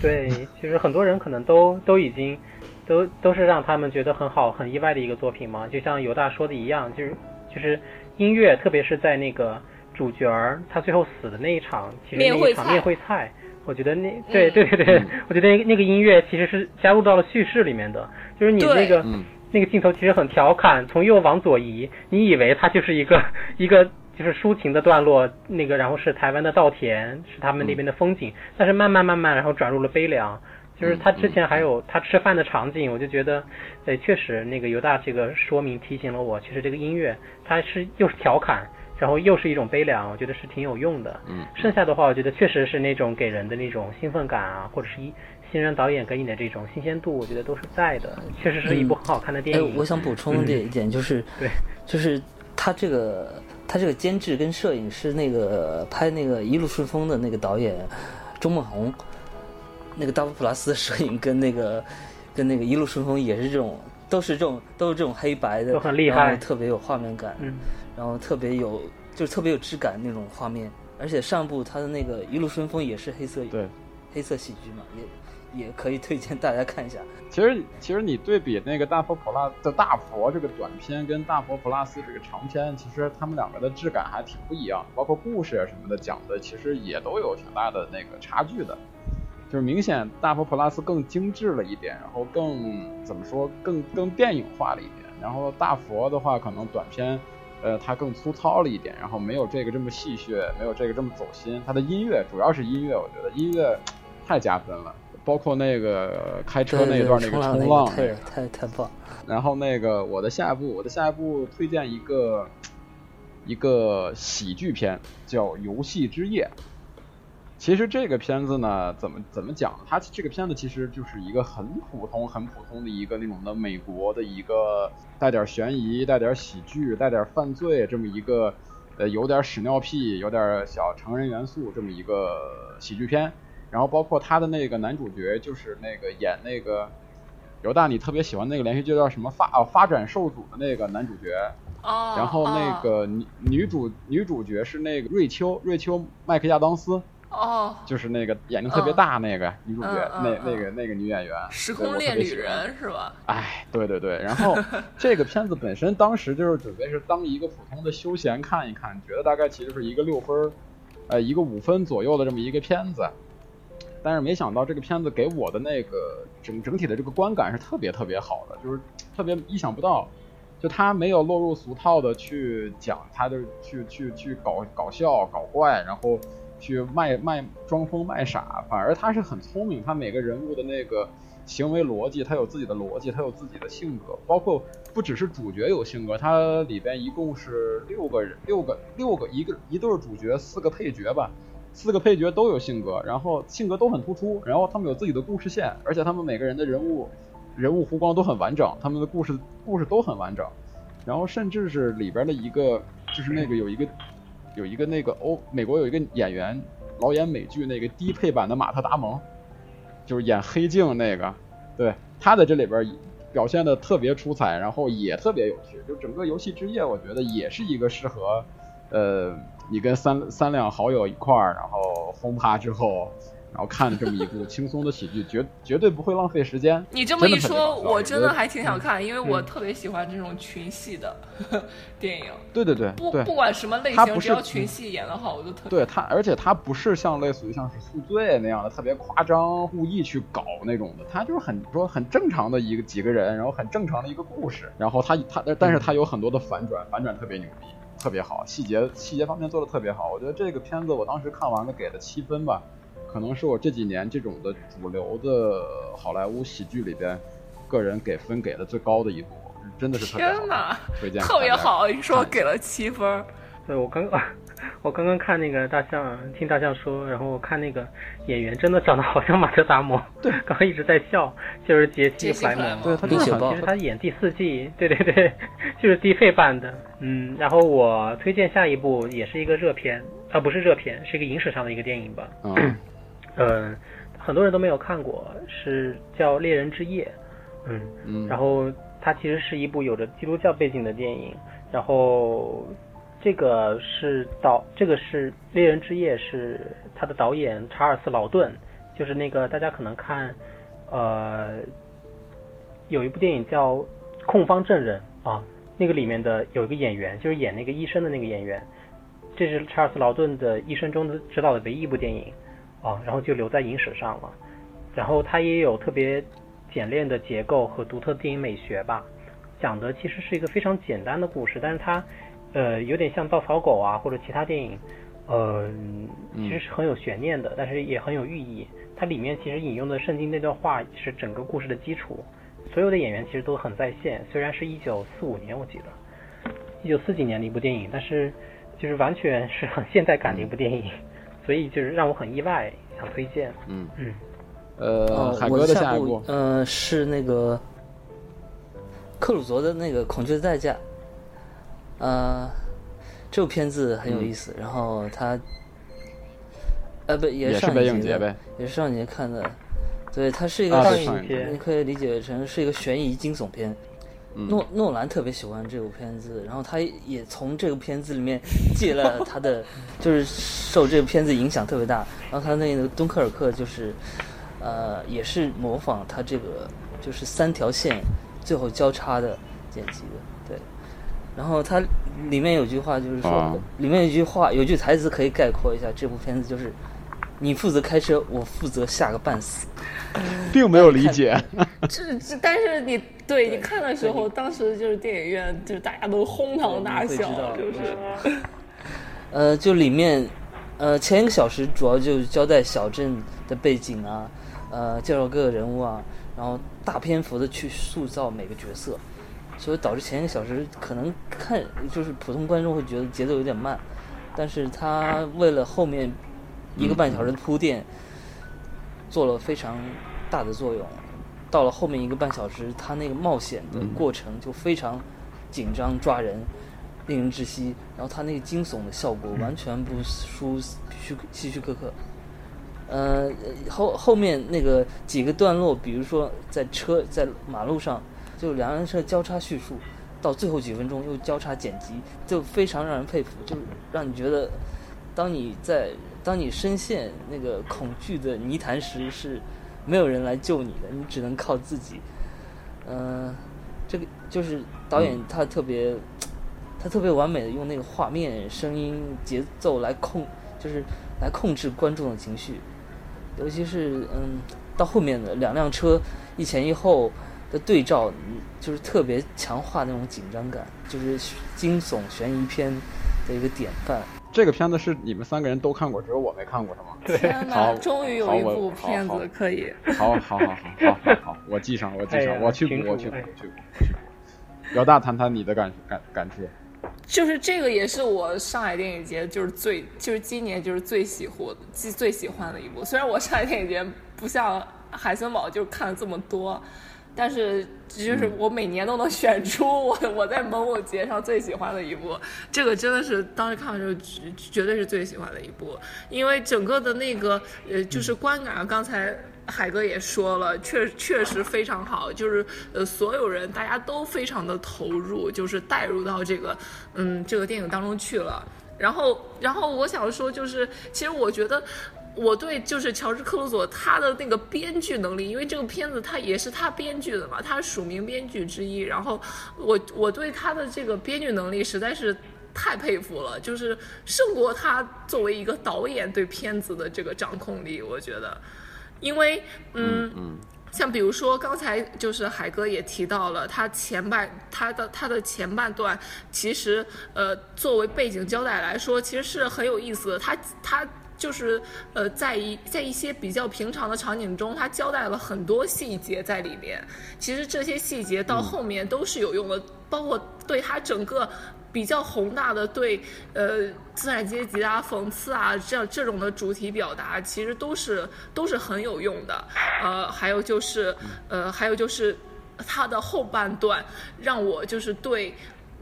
对，其实很多人可能都都已经都都是让他们觉得很好很意外的一个作品嘛，就像尤大说的一样，就是就是音乐，特别是在那个主角儿他最后死的那一场，其实那一场面会菜。我觉得那对对对对，我觉得那个音乐其实是加入到了叙事里面的，就是你那个那个镜头其实很调侃，从右往左移，你以为它就是一个一个就是抒情的段落，那个然后是台湾的稻田，是他们那边的风景，但是慢慢慢慢然后转入了悲凉，就是他之前还有他吃饭的场景，我就觉得，对，确实那个犹大这个说明提醒了我，其实这个音乐它是又是调侃。然后又是一种悲凉，我觉得是挺有用的。嗯，剩下的话，我觉得确实是那种给人的那种兴奋感啊，或者是一新人导演给你的这种新鲜度，我觉得都是在的。确实是一部很好看的电影。哎，我想补充的这一点就是，对，就是他这个他这个监制跟摄影师那个拍那个《一路顺风》的那个导演钟梦红，那个大佛普拉斯的摄影跟那个 跟那个《一路顺风》也是这种，都是这种都是这种黑白的，都很厉害，特别有画面感。嗯。然后特别有，就是特别有质感那种画面，而且上部他的那个一路顺风也是黑色，对，黑色喜剧嘛，也也可以推荐大家看一下。其实其实你对比那个大佛普拉的大佛这个短片跟大佛普拉斯这个长片，其实他们两个的质感还挺不一样，包括故事啊什么的讲的，其实也都有挺大的那个差距的。就是明显大佛普拉斯更精致了一点，然后更怎么说更更电影化了一点，然后大佛的话可能短片。呃，它更粗糙了一点，然后没有这个这么戏谑，没有这个这么走心。它的音乐主要是音乐，我觉得音乐太加分了，包括那个开车那一段那个冲浪，对太太棒。然后那个我的下一步，我的下一步推荐一个一个喜剧片，叫《游戏之夜》。其实这个片子呢，怎么怎么讲？它这个片子其实就是一个很普通、很普通的一个那种的美国的一个带点悬疑、带点喜剧、带点犯罪这么一个呃有点屎尿屁、有点小成人元素这么一个喜剧片。然后包括他的那个男主角就是那个演那个犹大，你特别喜欢那个连续剧叫什么发啊发展受阻的那个男主角。哦。然后那个女女主女主角是那个瑞秋瑞秋麦克亚当斯。哦，就是那个眼睛特别大那个女主角，那那个那个女演员，时空恋旅人是吧？哎，对对对，然后 这个片子本身当时就是准备是当一个普通的休闲看一看，觉得大概其实是一个六分，呃，一个五分左右的这么一个片子，但是没想到这个片子给我的那个整整体的这个观感是特别特别好的，就是特别意想不到，就他没有落入俗套的去讲，他就去去去搞搞笑搞怪，然后。去卖卖装疯卖傻，反而他是很聪明。他每个人物的那个行为逻辑，他有自己的逻辑，他有自己的性格。包括不只是主角有性格，他里边一共是六个人，六个六个一个一对主角，四个配角吧，四个配角都有性格，然后性格都很突出，然后他们有自己的故事线，而且他们每个人的人物人物弧光都很完整，他们的故事故事都很完整，然后甚至是里边的一个就是那个有一个。有一个那个欧美国有一个演员，老演美剧那个低配版的马特达蒙，就是演黑镜那个，对，他在这里边表现的特别出彩，然后也特别有趣。就整个游戏之夜，我觉得也是一个适合，呃，你跟三三两好友一块儿，然后轰趴之后。然后看这么一部轻松的喜剧，绝绝对不会浪费时间。你这么一说，我真的还挺想看，因为我特别喜欢这种群戏的 电影。对对对，不不管什么类型，只要群戏演的好，我就特。对他，而且他不是像类似于像是宿醉那样的特别夸张、故意去搞那种的，他就是很说很正常的一个几个人，然后很正常的一个故事。然后他他，但是他有很多的反转，反转特别牛逼，特别好，细节细节方面做的特别好。我觉得这个片子我当时看完了给了七分吧。可能是我这几年这种的主流的好莱坞喜剧里边，个人给分给的最高的一部，真的是特别好，推荐特别好。你说给了七分，对我刚刚 我刚刚看那个大象，听大象说，然后我看那个演员真的长得好像马特达蒙，对，刚刚一直在笑，就是杰西·莱蒙，对他挺好，其实他演第四季，对对对，就是低配版的，嗯，然后我推荐下一部也是一个热片，啊不是热片，是一个影史上的一个电影吧，嗯。嗯，很多人都没有看过，是叫《猎人之夜》。嗯嗯。然后它其实是一部有着基督教背景的电影。然后这个是导，这个是《猎人之夜》，是他的导演查尔斯劳顿，就是那个大家可能看，呃，有一部电影叫《控方证人》啊，那个里面的有一个演员，就是演那个医生的那个演员，这是查尔斯劳顿的一生中的执导的唯一一部电影啊，然后就留在影史上了。然后他也有特别简练的结构和独特的电影美学吧。讲的其实是一个非常简单的故事，但是他，呃，有点像《稻草狗》啊或者其他电影，呃，其实是很有悬念的，但是也很有寓意。它里面其实引用的圣经那段话是整个故事的基础。所有的演员其实都很在线，虽然是一九四五年我记得，一九四几年的一部电影，但是就是完全是很现代感的一部电影，所以就是让我很意外，想推荐。嗯嗯，呃，海哥的下一部，嗯，是那个。克鲁泽的那个《恐惧的代价》，呃，这部片子很有意思。然后他，呃，不，也是上影节呗，也是上节看的。对，它是一个，你可以理解成是一个悬疑惊悚片。诺诺兰特别喜欢这部片子，然后他也从这个片子里面借了 他的，就是受这个片子影响特别大。然后他那个《敦刻尔克》就是，呃，也是模仿他这个，就是三条线。最后交叉的剪辑的，对。然后它里面有句话，就是说，里面有句话，有句台词可以概括一下这部片子，就是你负责开车，我负责吓个半死。并没有理解。这 这，但是你对你看的时候，当时就是电影院，就是大家都哄堂大笑，就是。呃，就里面，呃，前一个小时主要就交代小镇的背景啊，呃，介绍各个人物啊。然后大篇幅的去塑造每个角色，所以导致前一个小时可能看就是普通观众会觉得节奏有点慢，但是他为了后面一个半小时的铺垫，做了非常大的作用。到了后面一个半小时，他那个冒险的过程就非常紧张抓人，令人窒息。然后他那个惊悚的效果完全不输虚希区柯克。呃，后后面那个几个段落，比如说在车在马路上，就两辆车交叉叙述，到最后几分钟又交叉剪辑，就非常让人佩服，就让你觉得，当你在当你深陷那个恐惧的泥潭时，是没有人来救你的，你只能靠自己。嗯，这个就是导演他特别，他特别完美的用那个画面、声音、节奏来控，就是来控制观众的情绪。尤其是嗯，到后面的两辆车一前一后的对照，就是特别强化那种紧张感，就是惊悚悬疑片的一个典范。这个片子是你们三个人都看过，只有我没看过，是吗？对。好，终于有一部片子可以。好好好好好好好，我记上，我记上，我去补，我去补，我去补，我去补。姚大谈谈你的感感感触。就是这个也是我上海电影节就是最就是今年就是最喜欢最最喜欢的一部。虽然我上海电影节不像海森堡就是看了这么多，但是就是我每年都能选出我我在某某节上最喜欢的一部。这个真的是当时看完之后绝绝对是最喜欢的一部，因为整个的那个呃就是观感，刚才。海哥也说了，确确实非常好，就是呃，所有人大家都非常的投入，就是带入到这个嗯这个电影当中去了。然后，然后我想说，就是其实我觉得我对就是乔治克鲁佐他的那个编剧能力，因为这个片子他也是他编剧的嘛，他是署名编剧之一。然后我我对他的这个编剧能力实在是太佩服了，就是胜过他作为一个导演对片子的这个掌控力，我觉得。因为，嗯，像比如说刚才就是海哥也提到了，他前半他的他的前半段，其实呃作为背景交代来说，其实是很有意思的。他他就是呃在一在一些比较平常的场景中，他交代了很多细节在里面。其实这些细节到后面都是有用的，包括对他整个。比较宏大的对呃资产阶级啊讽刺啊这样这种的主题表达，其实都是都是很有用的。呃，还有就是呃还有就是它的后半段让我就是对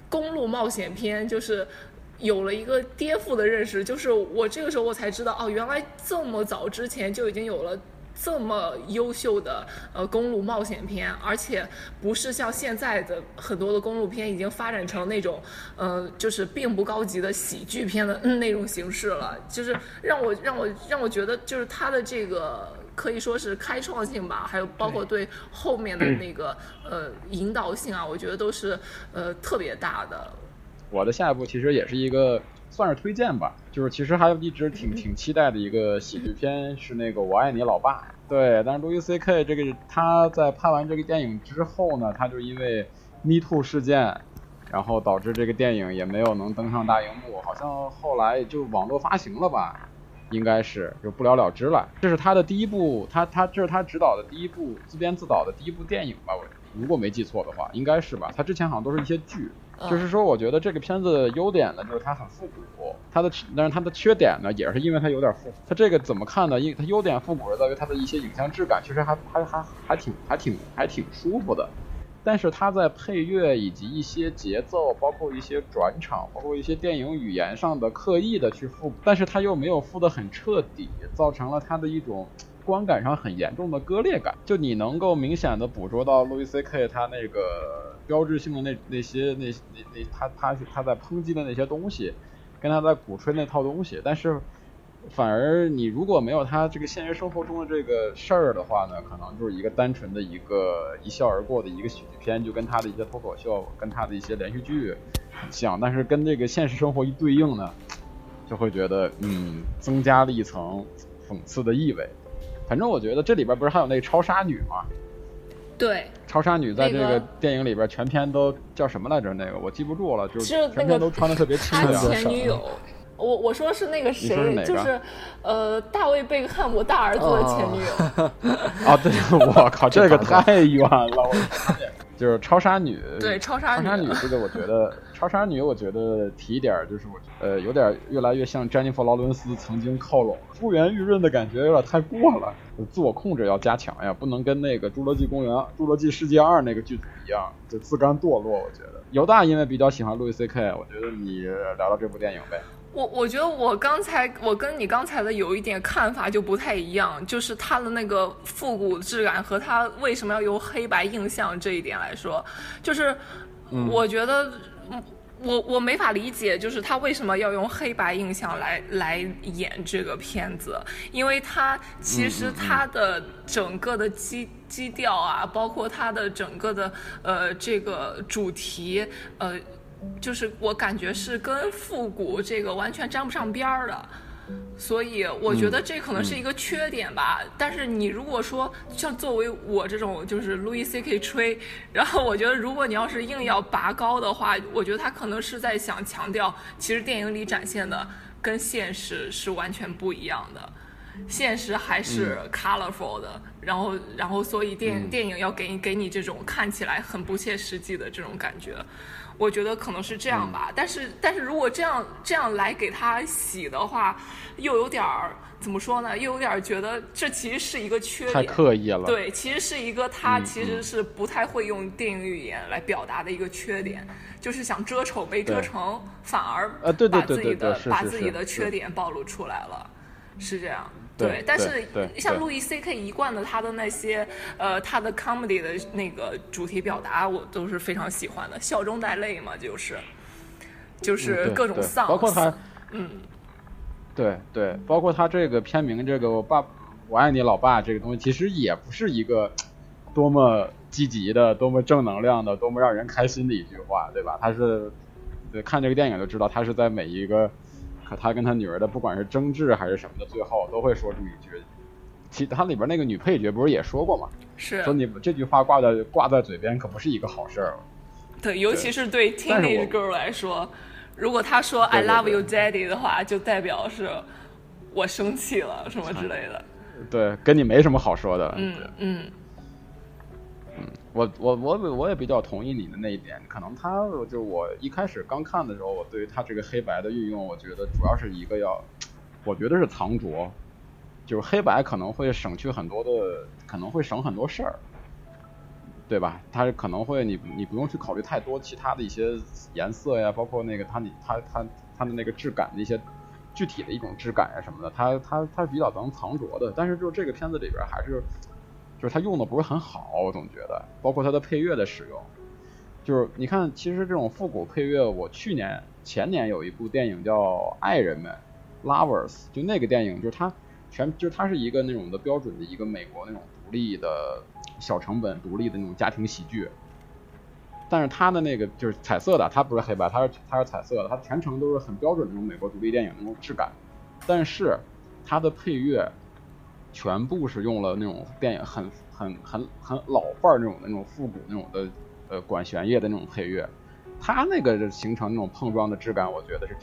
公路冒险片就是有了一个颠覆的认识，就是我这个时候我才知道哦，原来这么早之前就已经有了这么优秀的呃公路冒险片，而且不是像现在的很多的公路片已经发展成那种呃就是并不高级的喜剧片的那种形式了，就是让我让我让我觉得就是它的这个可以说是开创性吧，还有包括对后面的那个呃引导性啊，我觉得都是呃特别大的。我的下一步其实也是一个。算是推荐吧，就是其实还一直挺挺期待的一个喜剧片是那个《我爱你老爸》。对，但是路易 C K 这个他在拍完这个电影之后呢，他就因为 Me Too 事件，然后导致这个电影也没有能登上大荧幕，好像后来就网络发行了吧，应该是就不了了之了。这是他的第一部，他他这是他执导的第一部自编自导的第一部电影吧？我如果没记错的话，应该是吧？他之前好像都是一些剧。就是说，我觉得这个片子优点呢，就是它很复古。它的，但是它的缺点呢，也是因为它有点复。它这个怎么看呢？因它优点复古是在于它的一些影像质感，其实还还还还挺还挺还挺舒服的。但是它在配乐以及一些节奏，包括一些转场，包括一些电影语言上的刻意的去复，但是它又没有复得很彻底，造成了它的一种。观感上很严重的割裂感，就你能够明显的捕捉到路易 C K 他那个标志性的那那些那那那他他他在抨击的那些东西，跟他在鼓吹那套东西，但是反而你如果没有他这个现实生活中的这个事儿的话呢，可能就是一个单纯的一个一笑而过的一个喜剧片，就跟他的一些脱口秀，跟他的一些连续剧很像，但是跟这个现实生活一对应呢，就会觉得嗯增加了一层讽刺的意味。反正我觉得这里边不是还有那个超杀女吗？对，超杀女在这个电影里边全篇都叫什么来着？那个我记不住了，就是全篇都穿的特别清凉。前女友，我我说是那个谁，就是呃大卫贝克汉姆大儿子的前女友。啊，对，我靠，这个太远了，我。就是超杀女，对超杀女，超杀女这个我觉得，超杀女我觉得提一点就是我呃有点越来越像詹妮弗劳伦斯曾经靠拢，珠圆玉润的感觉有点太过了，自我控制要加强呀，不能跟那个侏罗纪公园、侏罗纪世界二那个剧组一样，就自甘堕落。我觉得犹大因为比较喜欢路易 C K，我觉得你聊聊这部电影呗。我我觉得我刚才我跟你刚才的有一点看法就不太一样，就是他的那个复古质感和他为什么要用黑白印象这一点来说，就是我觉得我我没法理解，就是他为什么要用黑白印象来来演这个片子，因为他其实他的整个的基基调啊，包括他的整个的呃这个主题呃。就是我感觉是跟复古这个完全沾不上边儿的，所以我觉得这可能是一个缺点吧。但是你如果说像作为我这种就是 Louis C K 吹，然后我觉得如果你要是硬要拔高的话，我觉得他可能是在想强调，其实电影里展现的跟现实是完全不一样的，现实还是 colorful 的，然后然后所以电电影要给给你这种看起来很不切实际的这种感觉。我觉得可能是这样吧，但是但是如果这样这样来给他洗的话，又有点儿怎么说呢？又有点觉得这其实是一个缺点，太刻意了。对，其实是一个他其实是不太会用电影语言来表达的一个缺点，就是想遮丑没遮成，反而把自己的把自己的缺点暴露出来了，是这样。对，但是像路易 C K 一贯的他的那些呃他的 comedy 的那个主题表达，我都是非常喜欢的，笑中带泪嘛，就是就是各种丧，包括他，嗯，对对，包括他这个片名这个我爸我爱你老爸这个东西，其实也不是一个多么积极的、多么正能量的、多么让人开心的一句话，对吧？他是看这个电影就知道，他是在每一个。他跟他女儿的不管是争执还是什么的，最后都会说出一句。其他里边那个女配角不是也说过吗？是说你这句话挂在挂在嘴边可不是一个好事儿。对，尤其是对 teenage girl 来说，如果他说 I love you, daddy 的话，就代表是我生气了什么之类的。对，跟你没什么好说的。嗯嗯。我我我我也比较同意你的那一点，可能他就我一开始刚看的时候，我对于他这个黑白的运用，我觉得主要是一个要，我觉得是藏拙，就是黑白可能会省去很多的，可能会省很多事儿，对吧？它可能会你你不用去考虑太多其他的一些颜色呀，包括那个它你它它它的那个质感的一些具体的一种质感呀什么的，它它它比较能藏拙的。但是就这个片子里边还是，就是它用的不是很好，我总觉得，包括它的配乐的使用，就是你看，其实这种复古配乐，我去年前年有一部电影叫《爱人们》（Lovers），就那个电影，就是它全就是它是一个那种的标准的一个美国那种独立的小成本、独立的那种家庭喜剧。但是它的那个就是彩色的，它不是黑白，它是它是彩色的，它全程都是很标准的那种美国独立电影那种质感。但是它的配乐全部是用了那种电影很很很很老范儿那种那种复古那种的呃管弦乐的那种配乐，它那个形成那种碰撞的质感，我觉得是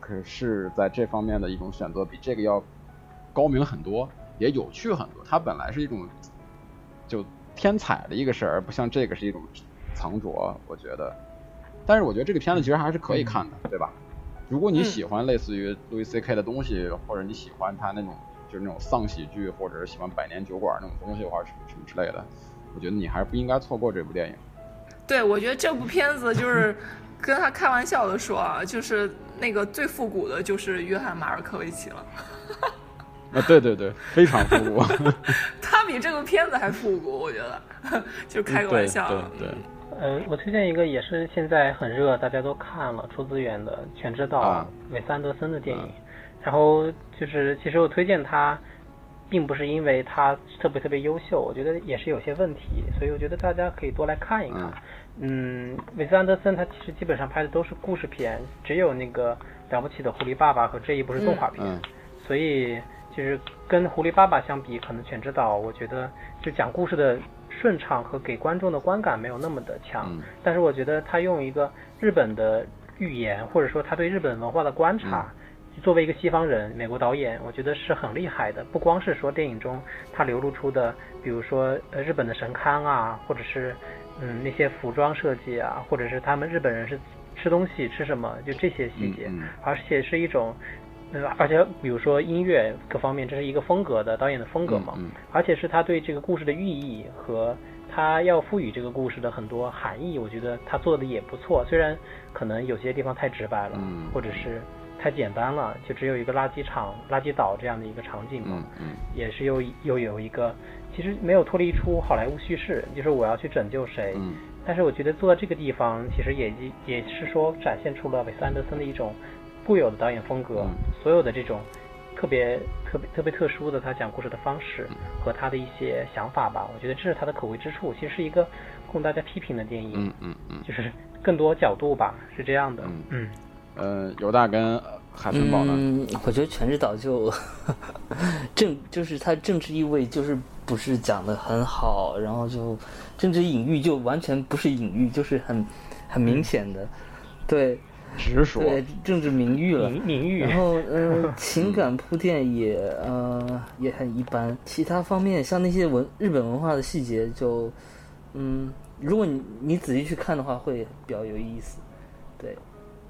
可是在这方面的一种选择比这个要高明很多，也有趣很多。它本来是一种就天才的一个事儿，而不像这个是一种。藏拙，我觉得，但是我觉得这个片子其实还是可以看的，对吧？如果你喜欢类似于路易 C K 的东西，或者你喜欢他那种就是那种丧喜剧，或者是喜欢百年酒馆那种东西的话，什么什么之类的，我觉得你还是不应该错过这部电影。对，我觉得这部片子就是 跟他开玩笑的说啊，就是那个最复古的就是约翰马尔科维奇了。啊，对对对，非常复古。他比这个片子还复古，我觉得，就开个玩笑。对对。呃，我推荐一个也是现在很热，大家都看了出资源的《全知道》，韦斯安德森的电影。然后就是，其实我推荐他，并不是因为他特别特别优秀，我觉得也是有些问题，所以我觉得大家可以多来看一看。嗯，韦斯安德森他其实基本上拍的都是故事片，只有那个了不起的狐狸爸爸和这一部是动画片，所以就是跟《狐狸爸爸》相比，可能《全知道》我觉得就讲故事的。顺畅和给观众的观感没有那么的强，但是我觉得他用一个日本的语言，或者说他对日本文化的观察，作为一个西方人，美国导演，我觉得是很厉害的。不光是说电影中他流露出的，比如说呃日本的神龛啊，或者是嗯那些服装设计啊，或者是他们日本人是吃东西吃什么，就这些细节，而且是一种。嗯？而且比如说音乐各方面，这是一个风格的导演的风格嘛。嗯。而且是他对这个故事的寓意和他要赋予这个故事的很多含义，我觉得他做的也不错。虽然可能有些地方太直白了，或者是太简单了，就只有一个垃圾场、垃圾岛这样的一个场景嘛。嗯。也是又又有一个，其实没有脱离出好莱坞叙事，就是我要去拯救谁。嗯。但是我觉得坐在这个地方，其实也也是说展现出了韦斯安德森的一种。固有的导演风格，所有的这种特别特别特别特殊的他讲故事的方式和他的一些想法吧，我觉得这是他的可贵之处。其实是一个供大家批评的电影，嗯嗯嗯，就是更多角度吧，是这样的。嗯嗯，呃，犹大跟海森堡呢？嗯，我觉得《全智岛》就政就是它政治意味就是不是讲的很好，然后就政治隐喻就完全不是隐喻，就是很很明显的，对。直说对政治名誉了，名誉。然后嗯，情感铺垫也呃也很一般。其他方面像那些文日本文化的细节，就嗯，如果你你仔细去看的话，会比较有意思。对，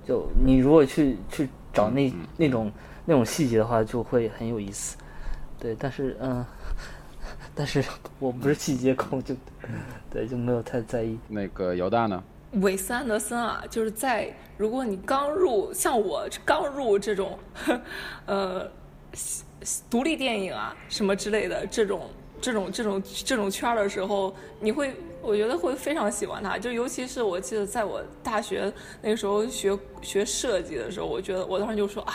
就你如果去去找那那种那种细节的话，就会很有意思。对，但是嗯，但是我不是细节控，就 对就没有太在意。那个姚大呢？韦斯安德森啊，就是在如果你刚入像我刚入这种，呃，独立电影啊什么之类的这种。这种这种这种圈的时候，你会我觉得会非常喜欢他，就尤其是我记得在我大学那个时候学学设计的时候，我觉得我当时就说啊，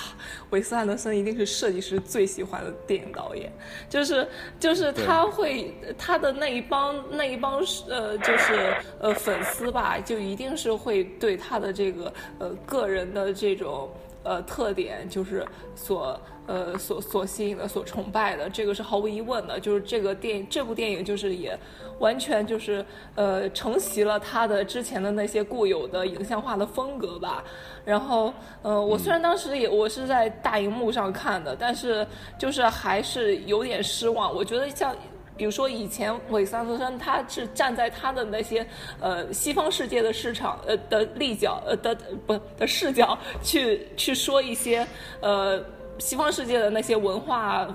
韦斯安德森一定是设计师最喜欢的电影导演，就是就是他会他的那一帮那一帮呃就是呃粉丝吧，就一定是会对他的这个呃个人的这种。呃，特点就是所呃所所吸引的、所崇拜的，这个是毫无疑问的。就是这个电影，这部电影就是也完全就是呃承袭了他的之前的那些固有的影像化的风格吧。然后，呃，我虽然当时也我是在大荧幕上看的，但是就是还是有点失望。我觉得像。比如说，以前韦斯安德森他是站在他的那些呃西方世界的市场呃的立角呃的不的视角去去说一些呃西方世界的那些文化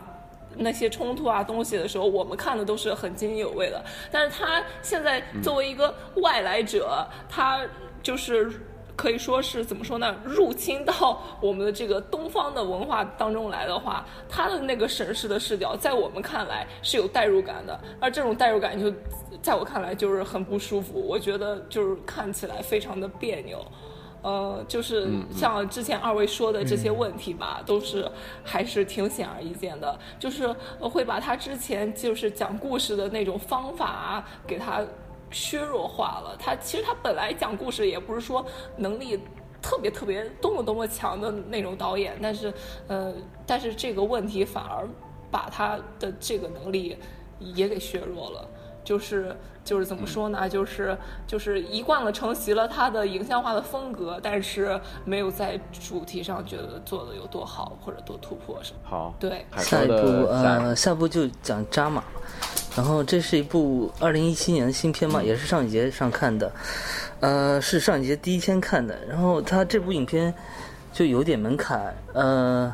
那些冲突啊东西的时候，我们看的都是很津津有味的。但是他现在作为一个外来者，他就是可以说是怎么说呢？入侵到我们的这个东方的文化当中来的话，他的那个审视的视角，在我们看来是有代入感的，而这种代入感就在我看来就是很不舒服。我觉得就是看起来非常的别扭。呃，就是像之前二位说的这些问题吧，都是还是挺显而易见的，就是会把他之前就是讲故事的那种方法给他削弱化了。他其实他本来讲故事也不是说能力特别特别多么多么强的那种导演，但是呃，但是这个问题反而把他的这个能力也给削弱了。就是就是怎么说呢？就是就是一贯了承袭了他的影像化的风格，但是没有在主题上觉得做的有多好或者多突破什么。好，对，下一步呃，下部就讲扎马，然后这是一部二零一七年的新片嘛，也是上一节上看的，呃，是上一节第一天看的。然后他这部影片就有点门槛，呃，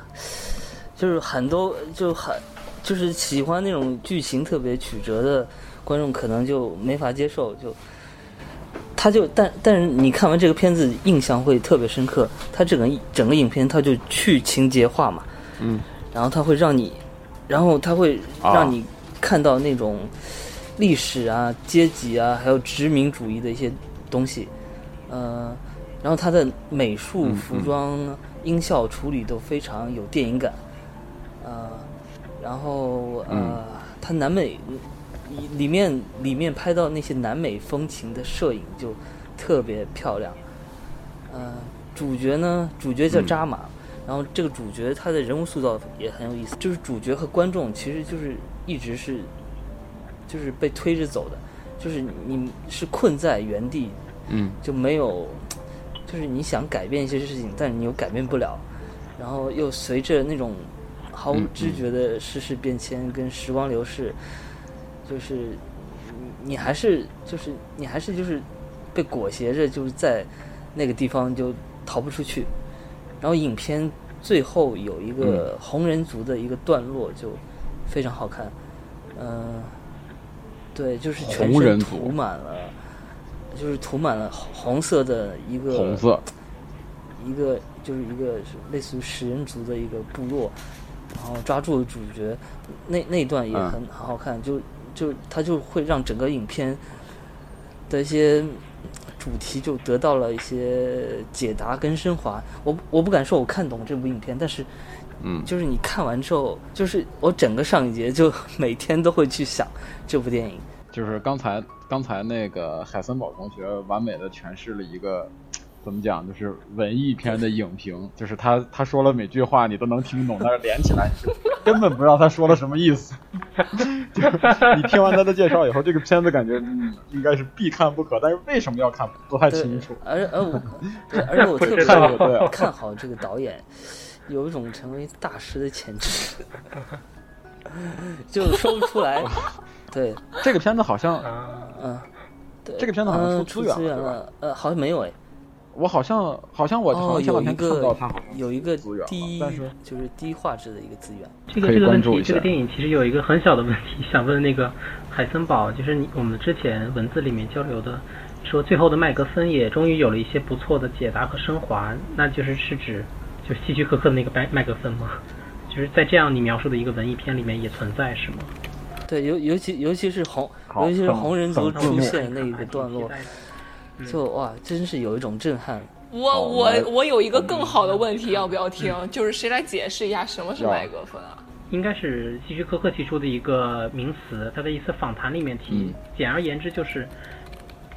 就是很多就很就是喜欢那种剧情特别曲折的。观众可能就没法接受，就他就但但是你看完这个片子印象会特别深刻。他整个整个影片他就去情节化嘛，嗯，然后他会让你，然后他会让你看到那种历史啊、阶级啊，还有殖民主义的一些东西，呃，然后他的美术、服装、音效处理都非常有电影感，呃，然后呃，他南美。里面里面拍到那些南美风情的摄影就特别漂亮，呃，主角呢，主角叫扎马，然后这个主角他的人物塑造也很有意思，就是主角和观众其实就是一直是就是被推着走的，就是你是困在原地，嗯，就没有，就是你想改变一些事情，但是你又改变不了，然后又随着那种毫无知觉的世事变迁跟时光流逝。就是你，你还是就是你还是就是被裹挟着，就是在那个地方就逃不出去。然后影片最后有一个红人族的一个段落，就非常好看。嗯，对，就是全身涂满了，就是涂满了红色的一个红色，一个就是一个类似于食人族的一个部落，然后抓住了主角，那那段也很很好看，就。就他就会让整个影片的一些主题就得到了一些解答跟升华。我我不敢说我看懂这部影片，但是，嗯，就是你看完之后，就是我整个上一节就每天都会去想这部电影。就是刚才刚才那个海森堡同学完美的诠释了一个。怎么讲？就是文艺片的影评，就是他他说了每句话你都能听懂，但是连起来 根本不知道他说了什么意思。就你听完他的介绍以后，这个片子感觉应该是必看不可，但是为什么要看不太清楚。而而我，而且我特别看好这个导演，有一种成为大师的潜质，就说不出来。对，这个片子好像，嗯，对，这个片子好像出资源了，呃，好像没有哎。我好像好像我好像前两天看到它有一个低，就是低画质的一个资源。这个这个问题，这个电影其实有一个很小的问题，想问那个海森堡，就是你我们之前文字里面交流的，说最后的麦格芬也终于有了一些不错的解答和升华，那就是是指就希区柯克的那个麦麦克风吗？就是在这样你描述的一个文艺片里面也存在是吗？对，尤尤其尤其是红，尤其是红人族出现那一个段落。就哇，真是有一种震撼。我我我有一个更好的问题，要不要听？就是谁来解释一下什么是麦克风啊？应该是希区柯克提出的一个名词，他在一次访谈里面提。简而言之，就是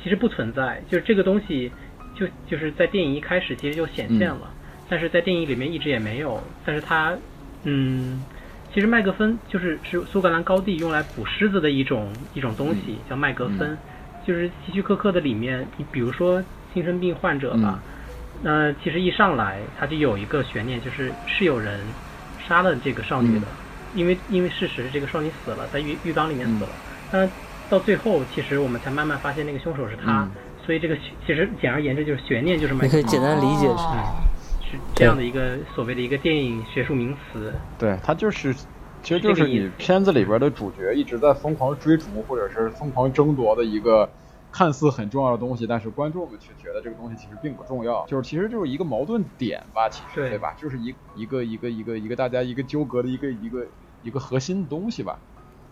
其实不存在，就是这个东西，就就是在电影一开始其实就显现了，但是在电影里面一直也没有。但是它，嗯，其实麦格芬就是是苏格兰高地用来捕狮子的一种一种东西，叫麦格芬。就是希区柯克的里面，你比如说精神病患者吧，那其实一上来他就有一个悬念，就是是有人杀了这个少女的，因为因为事实是这个少女死了，在浴浴缸里面死了。那到最后，其实我们才慢慢发现那个凶手是他，所以这个其实简而言之就是悬念，就是你可以简单理解是是这样的一个所谓的一个电影学术名词。对，它就是。其实就是你片子里边的主角一直在疯狂追逐或者是疯狂争夺的一个看似很重要的东西，但是观众们却觉得这个东西其实并不重要，就是其实就是一个矛盾点吧，其实对吧？就是一一个一个一个一个大家一个纠葛的一个一个一个核心的东西吧，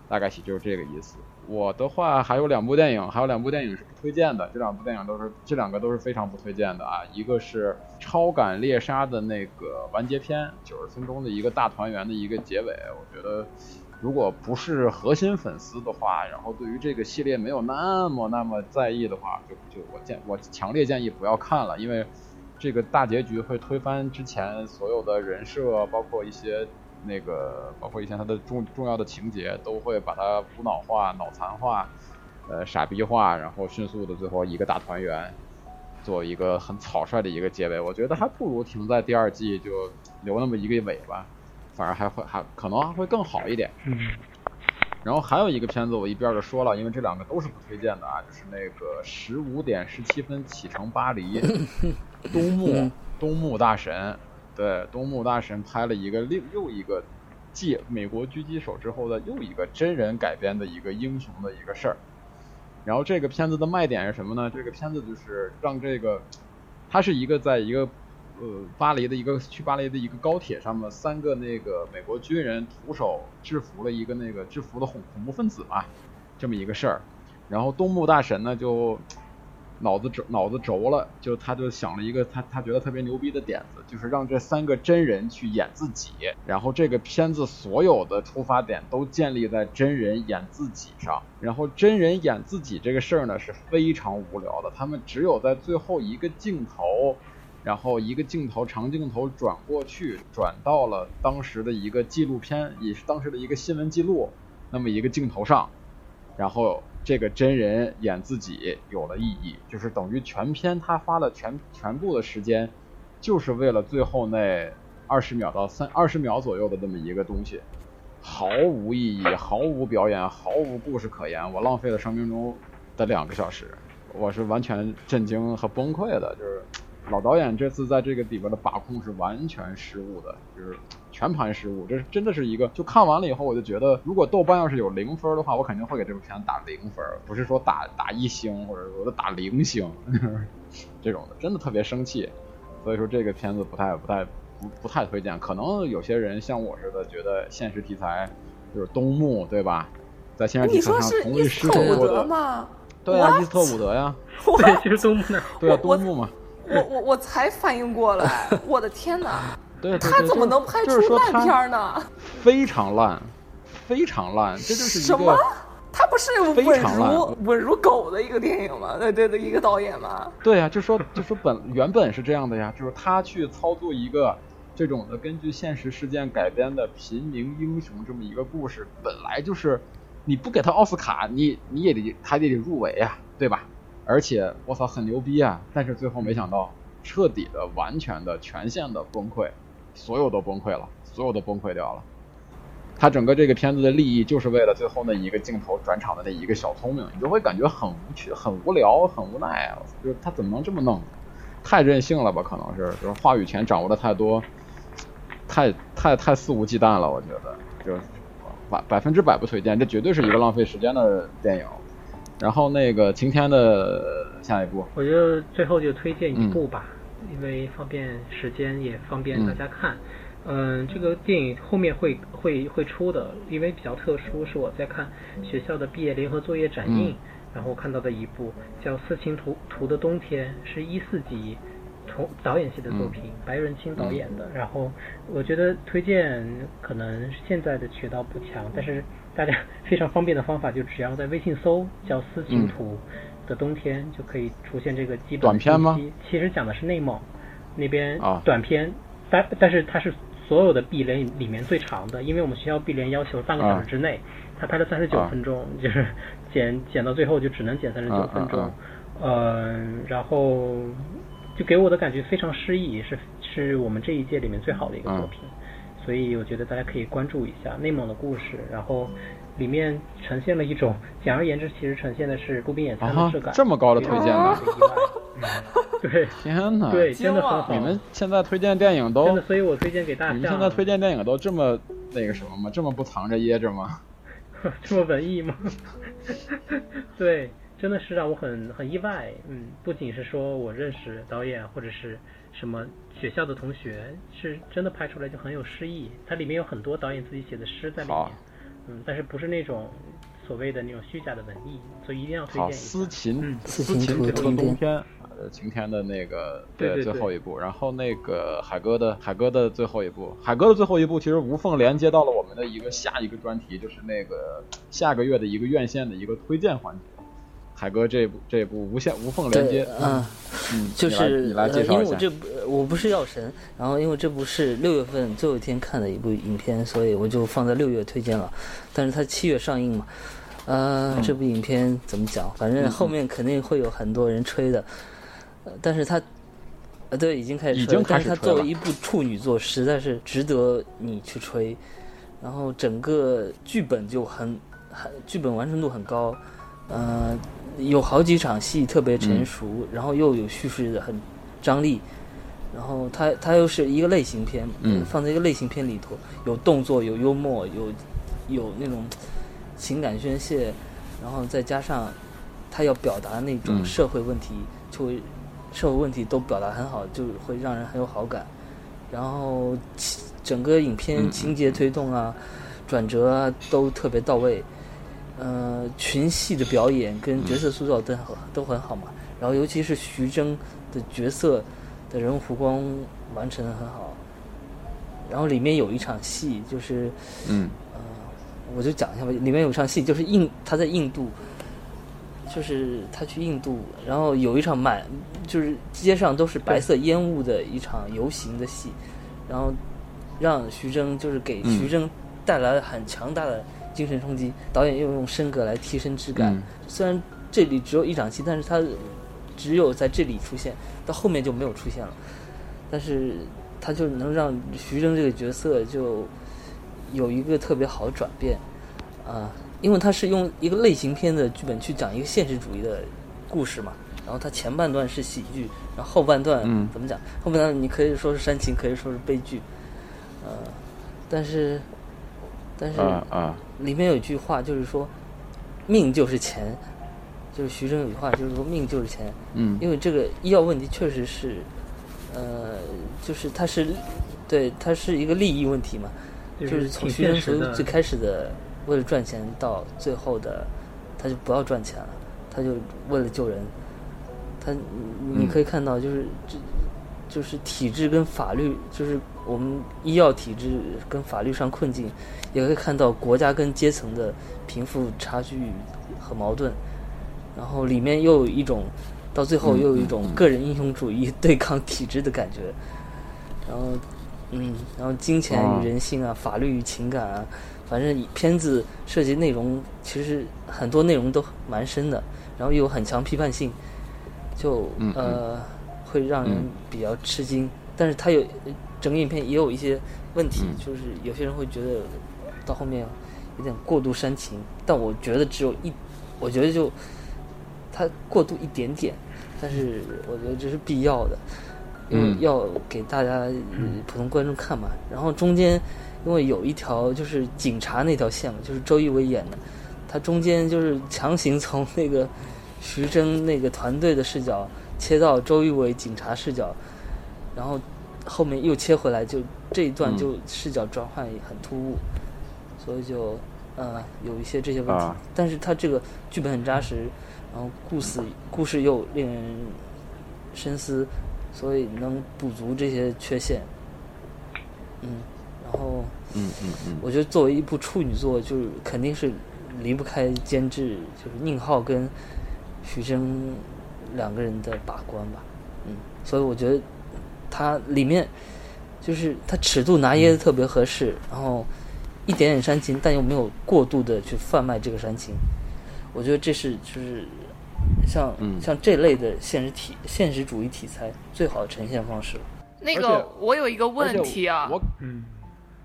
大概其就是这个意思。我的话还有两部电影，还有两部电影是不推荐的，这两部电影都是这两个都是非常不推荐的啊，一个是《超感猎杀》的那个完结篇，九十分钟的一个大团圆的一个结尾，我觉得。如果不是核心粉丝的话，然后对于这个系列没有那么那么在意的话，就就我建我强烈建议不要看了，因为这个大结局会推翻之前所有的人设，包括一些那个，包括一些它的重重要的情节，都会把它无脑化、脑残化、呃傻逼化，然后迅速的最后一个大团圆，做一个很草率的一个结尾。我觉得还不如停在第二季就留那么一个尾巴。反而还会还可能还会更好一点。嗯。然后还有一个片子我一边就说了，因为这两个都是不推荐的啊，就是那个十五点十七分启程巴黎，东木东木大神，对东木大神拍了一个另又一个继美国狙击手之后的又一个真人改编的一个英雄的一个事儿。然后这个片子的卖点是什么呢？这个片子就是让这个，它是一个在一个。呃，巴黎的一个去巴黎的一个高铁上面，三个那个美国军人徒手制服了一个那个制服的恐恐怖分子嘛，这么一个事儿。然后东木大神呢就脑子轴脑子轴了，就他就想了一个他他觉得特别牛逼的点子，就是让这三个真人去演自己。然后这个片子所有的出发点都建立在真人演自己上。然后真人演自己这个事儿呢是非常无聊的，他们只有在最后一个镜头。然后一个镜头长镜头转过去，转到了当时的一个纪录片，也是当时的一个新闻记录，那么一个镜头上，然后这个真人演自己有了意义，就是等于全片他花了全全部的时间，就是为了最后那二十秒到三二十秒左右的这么一个东西，毫无意义，毫无表演，毫无故事可言，我浪费了生命中的两个小时，我是完全震惊和崩溃的，就是。老导演这次在这个里边的把控是完全失误的，就是全盘失误。这是真的是一个，就看完了以后，我就觉得，如果豆瓣要是有零分的话，我肯定会给这部片子打零分，不是说打打一星或者说打零星 这种的，真的特别生气。所以说这个片子不太不太不不太推荐。可能有些人像我似的，觉得现实题材就是东木，对吧？在现实题材上从未失手过的吗？对啊，伊斯特伍德呀，对，就是东木对啊，东木嘛。我我我才反应过来，我的天哪！对，他怎么能拍出烂片呢？非常烂，非常烂，这就是什么？他不是稳如稳如狗的一个电影吗？对对的一个导演吗？对呀，就说就说本原本是这样的呀，就是他去操作一个这种的根据现实事件改编的平民英雄这么一个故事，本来就是你不给他奥斯卡，你你也得他也得入围呀，对吧？而且我操很牛逼啊！但是最后没想到，彻底的、完全的、全线的崩溃，所有都崩溃了，所有都崩溃掉了。他整个这个片子的利益就是为了最后那一个镜头转场的那一个小聪明，你就会感觉很无趣、很无聊、很无奈！就是他怎么能这么弄？太任性了吧？可能是就是话语权掌握的太多，太太太肆无忌惮了。我觉得就百百分之百不推荐，这绝对是一个浪费时间的电影。然后那个晴天的下一部，我就最后就推荐一部吧，因为方便时间也方便大家看。嗯，这个电影后面会会会出的，因为比较特殊，是我在看学校的毕业联合作业展映，然后看到的一部叫《斯琴图图的冬天》，是一四级同导演系的作品，白润清导演的。然后我觉得推荐可能现在的渠道不强，但是。大家 非常方便的方法，就只要在微信搜叫“斯琴图的冬天”，就可以出现这个基本短片吗？其实讲的是内蒙那边短片，但但是它是所有的闭联里面最长的，因为我们学校闭联要求半个小时之内，他拍了三十九分钟，就是剪剪到最后就只能剪三十九分钟，嗯，然后就给我的感觉非常诗意，是是我们这一届里面最好的一个作品。所以我觉得大家可以关注一下内蒙的故事，然后里面呈现了一种，简而言之，其实呈现的是孤兵野餐的质感。这么高的推荐呢？对，天哪，对，真的很好。你们现在推荐电影都真的，所以我推荐给大家。你们现在推荐电影都这么那个什么吗？这么不藏着掖着吗？这么文艺吗？对。真的是让我很很意外。嗯，不仅是说我认识导演或者是什么学校的同学，是真的拍出来就很有诗意。它里面有很多导演自己写的诗在里面。嗯，但是不是那种所谓的那种虚假的文艺，所以一定要推荐一下。思琴，思琴图冬天，呃，晴天的那个对最后一部，然后那个海哥的海哥的最后一部，海哥的最后一部其实无缝连接到了我们的一个下一个专题，就是那个下个月的一个院线的一个推荐环节。海哥这部这部无限无缝连接，嗯，嗯，就是你来介绍一下。因为我这部我不是药神，然后因为这部是六月份最后一天看的一部影片，所以我就放在六月推荐了。但是它七月上映嘛，呃，这部影片怎么讲？反正后面肯定会有很多人吹的，但是它，呃，对，已经开始吹，但是它作为一部处女作，实在是值得你去吹。然后整个剧本就很很剧本完成度很高，呃。有好几场戏特别成熟，然后又有叙事的很张力，然后它它又是一个类型片，放在一个类型片里头，有动作，有幽默，有有那种情感宣泄，然后再加上他要表达那种社会问题，就会社会问题都表达很好，就会让人很有好感。然后整个影片情节推动啊、转折啊都特别到位。呃，群戏的表演跟角色塑造都很都很好嘛。然后尤其是徐峥的角色的人物弧光完成的很好。然后里面有一场戏就是，嗯，呃，我就讲一下吧。里面有一场戏就是印他在印度，就是他去印度，然后有一场满就是街上都是白色烟雾的一场游行的戏，然后让徐峥就是给徐峥带来了很强大的。精神冲击，导演又用升格来提升质感。虽然这里只有一场戏，但是他只有在这里出现，到后面就没有出现了。但是他就能让徐峥这个角色就有一个特别好的转变啊，因为他是用一个类型片的剧本去讲一个现实主义的故事嘛。然后他前半段是喜剧，然后后半段怎么讲？后半段你可以说是煽情，可以说是悲剧。呃，但是。但是里面有一句话，就是说，命就是钱，就是徐峥有句话，就是说命就是钱。嗯，因为这个医药问题确实是，呃，就是它是，对，它是一个利益问题嘛，就是从徐峥从最开始的为了赚钱到最后的，他就不要赚钱了，他就为了救人，他你可以看到就是这。就是体制跟法律，就是我们医药体制跟法律上困境，也可以看到国家跟阶层的贫富差距和矛盾，然后里面又有一种，到最后又有一种个人英雄主义 对抗体制的感觉，然后，嗯，然后金钱与人性啊，法律与情感啊，反正片子涉及内容其实很多内容都蛮深的，然后又有很强批判性，就呃。会让人比较吃惊，但是它有整个影片也有一些问题，就是有些人会觉得到后面有点过度煽情，但我觉得只有一，我觉得就它过度一点点，但是我觉得这是必要的，因为要给大家普通观众看嘛。然后中间因为有一条就是警察那条线嘛，就是周一围演的，他中间就是强行从那个徐峥那个团队的视角。切到周一围警察视角，然后后面又切回来，就这一段就视角转换也很突兀，所以就呃有一些这些问题。但是他这个剧本很扎实，然后故事故事又令人深思，所以能补足这些缺陷。嗯，然后嗯嗯嗯，我觉得作为一部处女作，就是肯定是离不开监制，就是宁浩跟徐峥。两个人的把关吧，嗯，所以我觉得它里面就是它尺度拿捏的特别合适，然后一点点煽情，但又没有过度的去贩卖这个煽情。我觉得这是就是像像这类的现实题现实主义题材最好的呈现方式。那个我有一个问题啊，我嗯，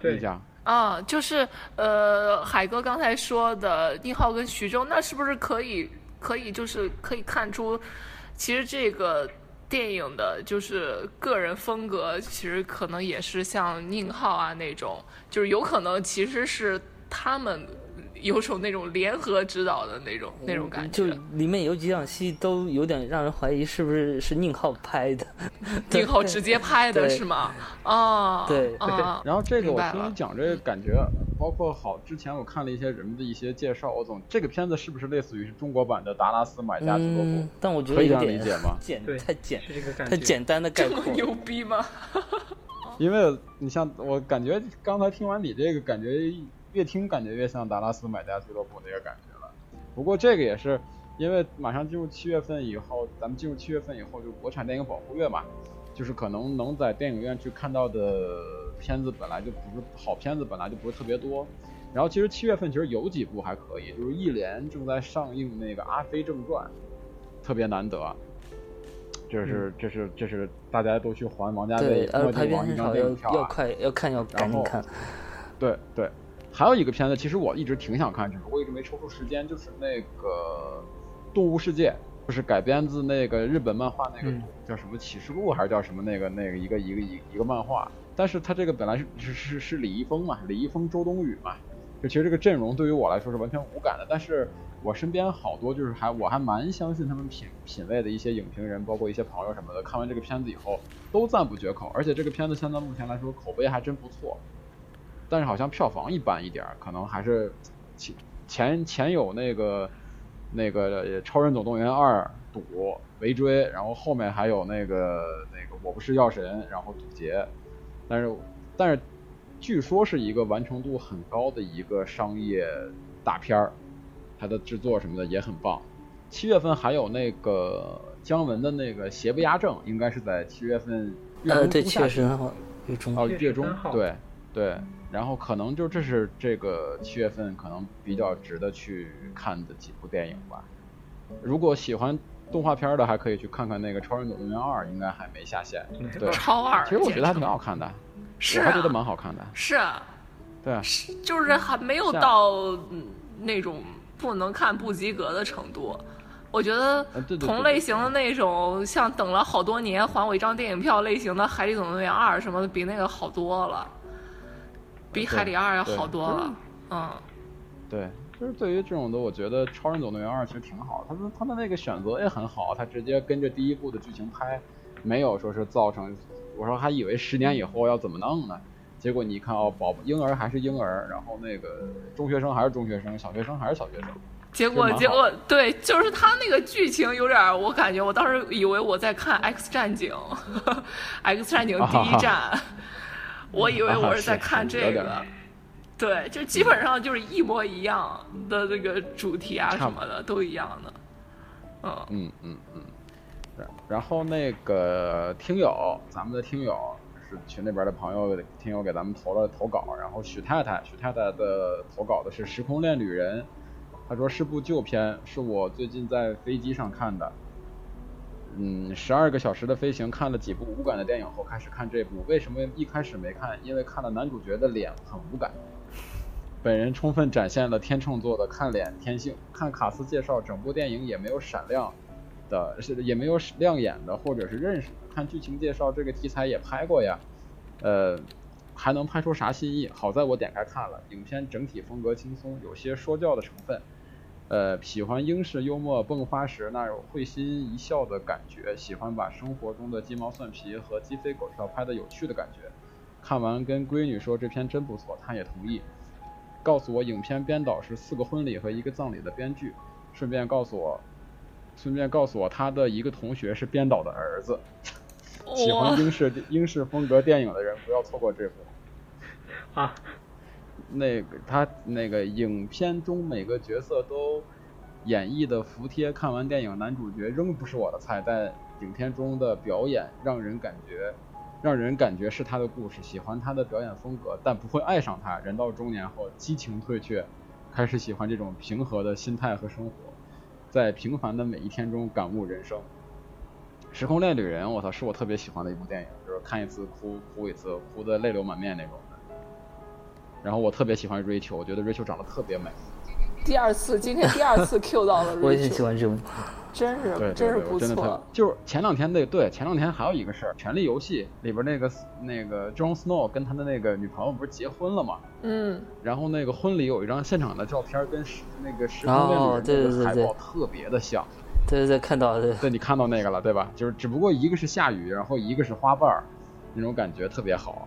对讲啊，就是呃，海哥刚才说的宁浩跟徐峥，那是不是可以可以就是可以看出？其实这个电影的就是个人风格，其实可能也是像宁浩啊那种，就是有可能其实是他们有种那种联合指导的那种那种感觉。就里面有几场戏都有点让人怀疑是不是是宁浩拍的，宁浩直接拍的是吗？啊，对啊。然后这个我听你讲这个感觉，包括好之前我看了一些人们的一些介绍，我总这个片子是不是类似于是中国版的达拉斯买家俱乐部？但我觉得可以这样理解吗？简太简是这个感觉，太简单的概括。这么牛逼吗？因为你像我感觉刚才听完你这个感觉，越听感觉越像达拉斯买家俱乐部那个感觉了。不过这个也是因为马上进入七月份以后，咱们进入七月份以后就国产电影保护月嘛，就是可能能在电影院去看到的片子本来就不是好片子，本来就不是特别多。然后其实七月份其实有几部还可以，就是一连正在上映那个《阿飞正传》，特别难得。这是这是这是大家都去还王家卫末地王一张电影票啊！要快要看要赶紧看。对对，还有一个片子，其实我一直挺想看，只不过一直没抽出时间，就是那个《动物世界》，就是改编自那个日本漫画那个叫什么《启示录》还是叫什么那个那个一个一个一一个漫画，但是它这个本来是是是是李易峰嘛，李易峰、周冬雨嘛，就其实这个阵容对于我来说是完全无感的，但是。我身边好多就是还我还蛮相信他们品品味的一些影评人，包括一些朋友什么的，看完这个片子以后都赞不绝口。而且这个片子现在目前来说口碑还真不错，但是好像票房一般一点，可能还是前前前有那个那个《超人总动员二》赌围追，然后后面还有那个那个《我不是药神》，然后赌劫，但是但是据说是一个完成度很高的一个商业大片儿。它的制作什么的也很棒。七月份还有那个姜文的那个《邪不压正》，应该是在七月份月中对，七月中哦，月中对对。然后可能就这是这个七月份可能比较值得去看的几部电影吧。如果喜欢动画片的，还可以去看看那个《超人总动员二》，应该还没下线。对，超二。其实我觉得还挺好看的，是我还觉得蛮好看的。是啊，对啊，就是还没有到那种。不能看不及格的程度，我觉得同类型的那种像等了好多年还我一张电影票类型的《海底总动员二》什么的，比那个好多了，比《海底二》要好多了。嗯，对，就是对于这种的，我觉得《超人总动员二》其实挺好。他们他的那个选择也很好，他直接跟着第一部的剧情拍，没有说是造成。我说还以为十年以后要怎么弄呢？结果你一看哦，宝宝婴儿还是婴儿，然后那个中学生还是中学生，小学生还是小学生。结果结果对，就是他那个剧情有点，我感觉我当时以为我在看《X 战警》，《X 战警》第一站，我以为我是在看这个。对，就基本上就是一模一样的这个主题啊什么的都一样的。嗯嗯嗯嗯。然后那个听友，咱们的听友。是群里边的朋友听友给咱们投了投稿，然后许太太许太太的投稿的是《时空恋旅人》，他说是部旧片，是我最近在飞机上看的。嗯，十二个小时的飞行，看了几部无感的电影后，开始看这部。为什么一开始没看？因为看了男主角的脸很无感。本人充分展现了天秤座的看脸天性。看卡斯介绍，整部电影也没有闪亮的，是也没有亮眼的，或者是认识。看剧情介绍，这个题材也拍过呀，呃，还能拍出啥新意？好在我点开看了，影片整体风格轻松，有些说教的成分，呃，喜欢英式幽默迸发时那种会心一笑的感觉，喜欢把生活中的鸡毛蒜皮和鸡飞狗跳拍的有趣的感觉。看完跟闺女说这篇真不错，她也同意，告诉我影片编导是四个婚礼和一个葬礼的编剧，顺便告诉我，顺便告诉我他的一个同学是编导的儿子。喜欢英式英式风格电影的人不要错过这部啊！那个他那个影片中每个角色都演绎的服帖，看完电影男主角仍不是我的菜，但影片中的表演让人感觉让人感觉是他的故事，喜欢他的表演风格，但不会爱上他。人到中年后激情退却，开始喜欢这种平和的心态和生活，在平凡的每一天中感悟人生。时空恋旅人，我操，是我特别喜欢的一部电影，就是看一次哭哭一次，哭的泪流满面那种。然后我特别喜欢 Rachel，，我觉得 Rachel 长得特别美。第二次，今天第二次 Q 到了瑞秋。我也喜欢这部。真是对，真是不错。就是前两天那对前两天还有一个事儿，《权力游戏》里边那个那个 Jon Snow 跟他的那个女朋友不是结婚了吗？嗯。然后那个婚礼有一张现场的照片，跟时那个时空恋的海报特别的像。对对对，看到对。对，你看到那个了对吧？就是只不过一个是下雨，然后一个是花瓣儿，那种感觉特别好。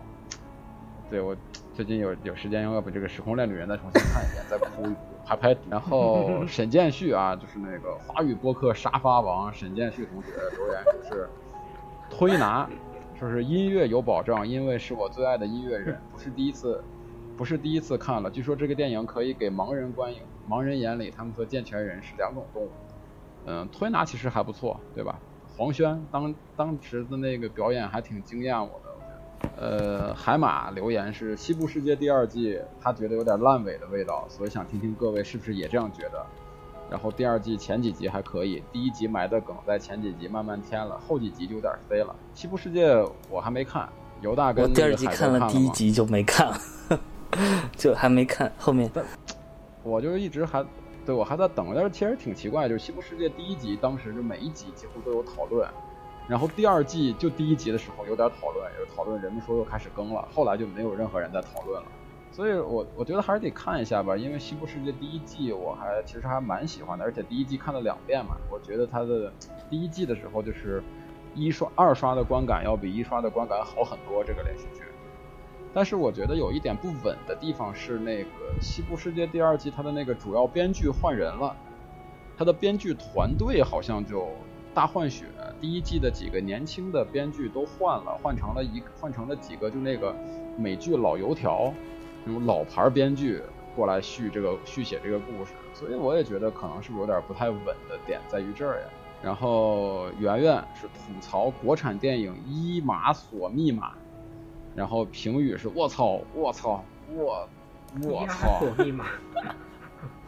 对我最近有有时间要把这个时空恋旅人再重新看一遍，再哭一铺。拍拍，然后 沈建旭啊，就是那个华语播客沙发王沈建旭同学留言说是推拿，说是音乐有保障，因为是我最爱的音乐人，不是第一次，不是第一次看了。据说这个电影可以给盲人观影，盲人眼里他们和健全人是两种动物。嗯，推拿其实还不错，对吧？黄轩当当时的那个表演还挺惊艳我的。呃，海马留言是《西部世界》第二季，他觉得有点烂尾的味道，所以想听听各位是不是也这样觉得。然后第二季前几集还可以，第一集埋的梗在前几集慢慢添了，后几集就有点飞了。《西部世界》我还没看，犹大跟第二季看了第一集就没看，就还没看后面。我就一直还对我还在等，但是其实挺奇怪，就是《西部世界》第一集当时就每一集几乎都有讨论。然后第二季就第一集的时候有点讨论，有讨论，人们说又开始更了，后来就没有任何人在讨论了。所以我我觉得还是得看一下吧，因为《西部世界》第一季我还其实还蛮喜欢的，而且第一季看了两遍嘛，我觉得它的第一季的时候就是一刷、二刷的观感要比一刷的观感好很多这个连续剧。但是我觉得有一点不稳的地方是那个《西部世界》第二季它的那个主要编剧换人了，它的编剧团队好像就。大换血，第一季的几个年轻的编剧都换了，换成了一换成了几个就那个美剧老油条，那种老牌编剧过来续这个续写这个故事，所以我也觉得可能是不是有点不太稳的点在于这儿呀。然后圆圆是吐槽国产电影一码锁密码，然后评语是卧槽卧操卧卧操。锁密码。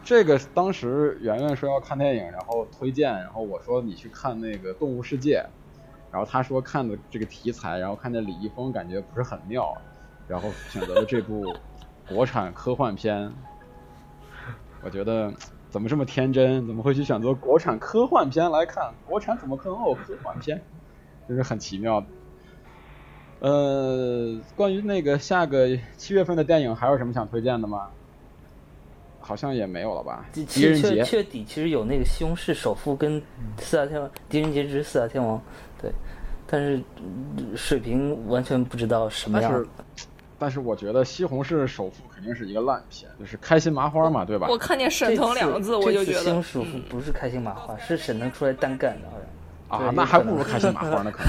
这个当时圆圆说要看电影，然后推荐，然后我说你去看那个《动物世界》，然后他说看的这个题材，然后看见李易峰感觉不是很妙，然后选择了这部国产科幻片。我觉得怎么这么天真？怎么会去选择国产科幻片来看？国产怎么可能有科幻片？就是很奇妙。呃，关于那个下个七月份的电影，还有什么想推荐的吗？好像也没有了吧？狄仁杰，七月底其实有那个《西红柿首富》跟四大天王，狄仁杰之四大天王，对，但是水平完全不知道什么样。但是，但是我觉得《西红柿首富》肯定是一个烂片，就是开心麻花嘛，对吧？我看见沈腾两个字，我就觉得《西红柿首富》不是开心麻花，是沈腾出来单干的，好像。啊，那还不如开心麻花呢，可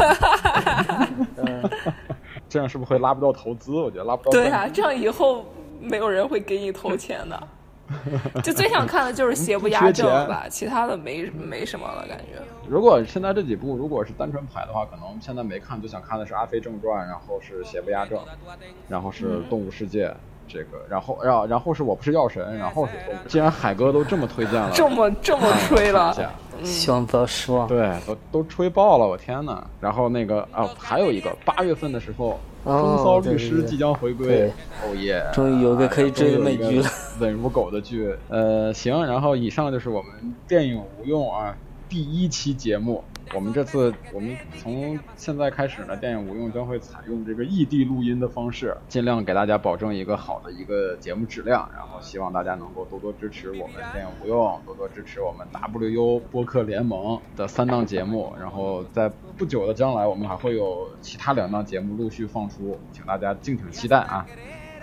能。这样是不是会拉不到投资？我觉得拉不到。对啊，这样以后没有人会给你投钱的。就最想看的就是邪不压正吧，其他的没没什么了感觉。如果现在这几部如果是单纯排的话，可能现在没看就想看的是《阿飞正传》，然后是《邪不压正》，然后是《动物世界》这个，然后然然后是我不是药神，然后是既然海哥都这么推荐了，这么这么吹了，希望不要失望。对，都都吹爆了，我天呐。然后那个啊，还有一个八月份的时候。风骚律师即将回归，哦耶！终于有个可以追的美剧了，稳如狗的剧。呃，行，然后以上就是我们电影无用啊第一期节目。我们这次，我们从现在开始呢，电影无用将会采用这个异地录音的方式，尽量给大家保证一个好的一个节目质量。然后希望大家能够多多支持我们电影无用，多多支持我们 WU 播客联盟的三档节目。然后在不久的将来，我们还会有其他两档节目陆续放出，请大家敬请期待啊！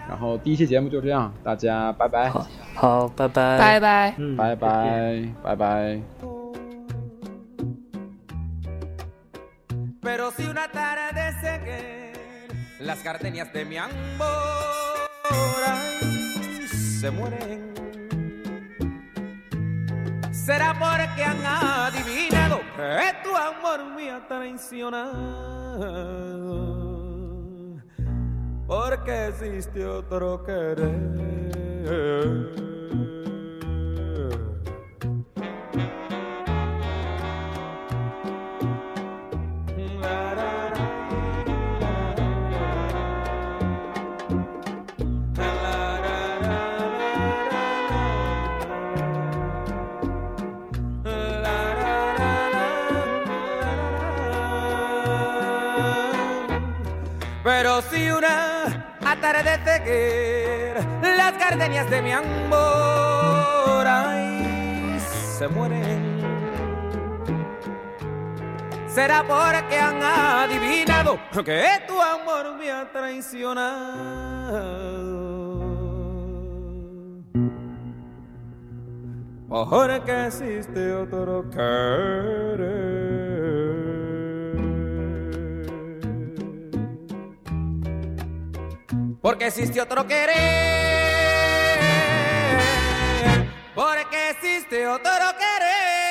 然后第一期节目就这样，大家拜拜，好，拜拜，拜拜，拜拜，拜拜。Pero si una tarde que las gardenias de mi amor se mueren, será porque han adivinado que tu amor me ha traicionado, porque existe otro querer. Las gardenias de mi amor ay, se mueren. Será porque han adivinado que tu amor me ha traicionado. Porque existe otro querer. Porque existe otro querer, porque existe otro querer.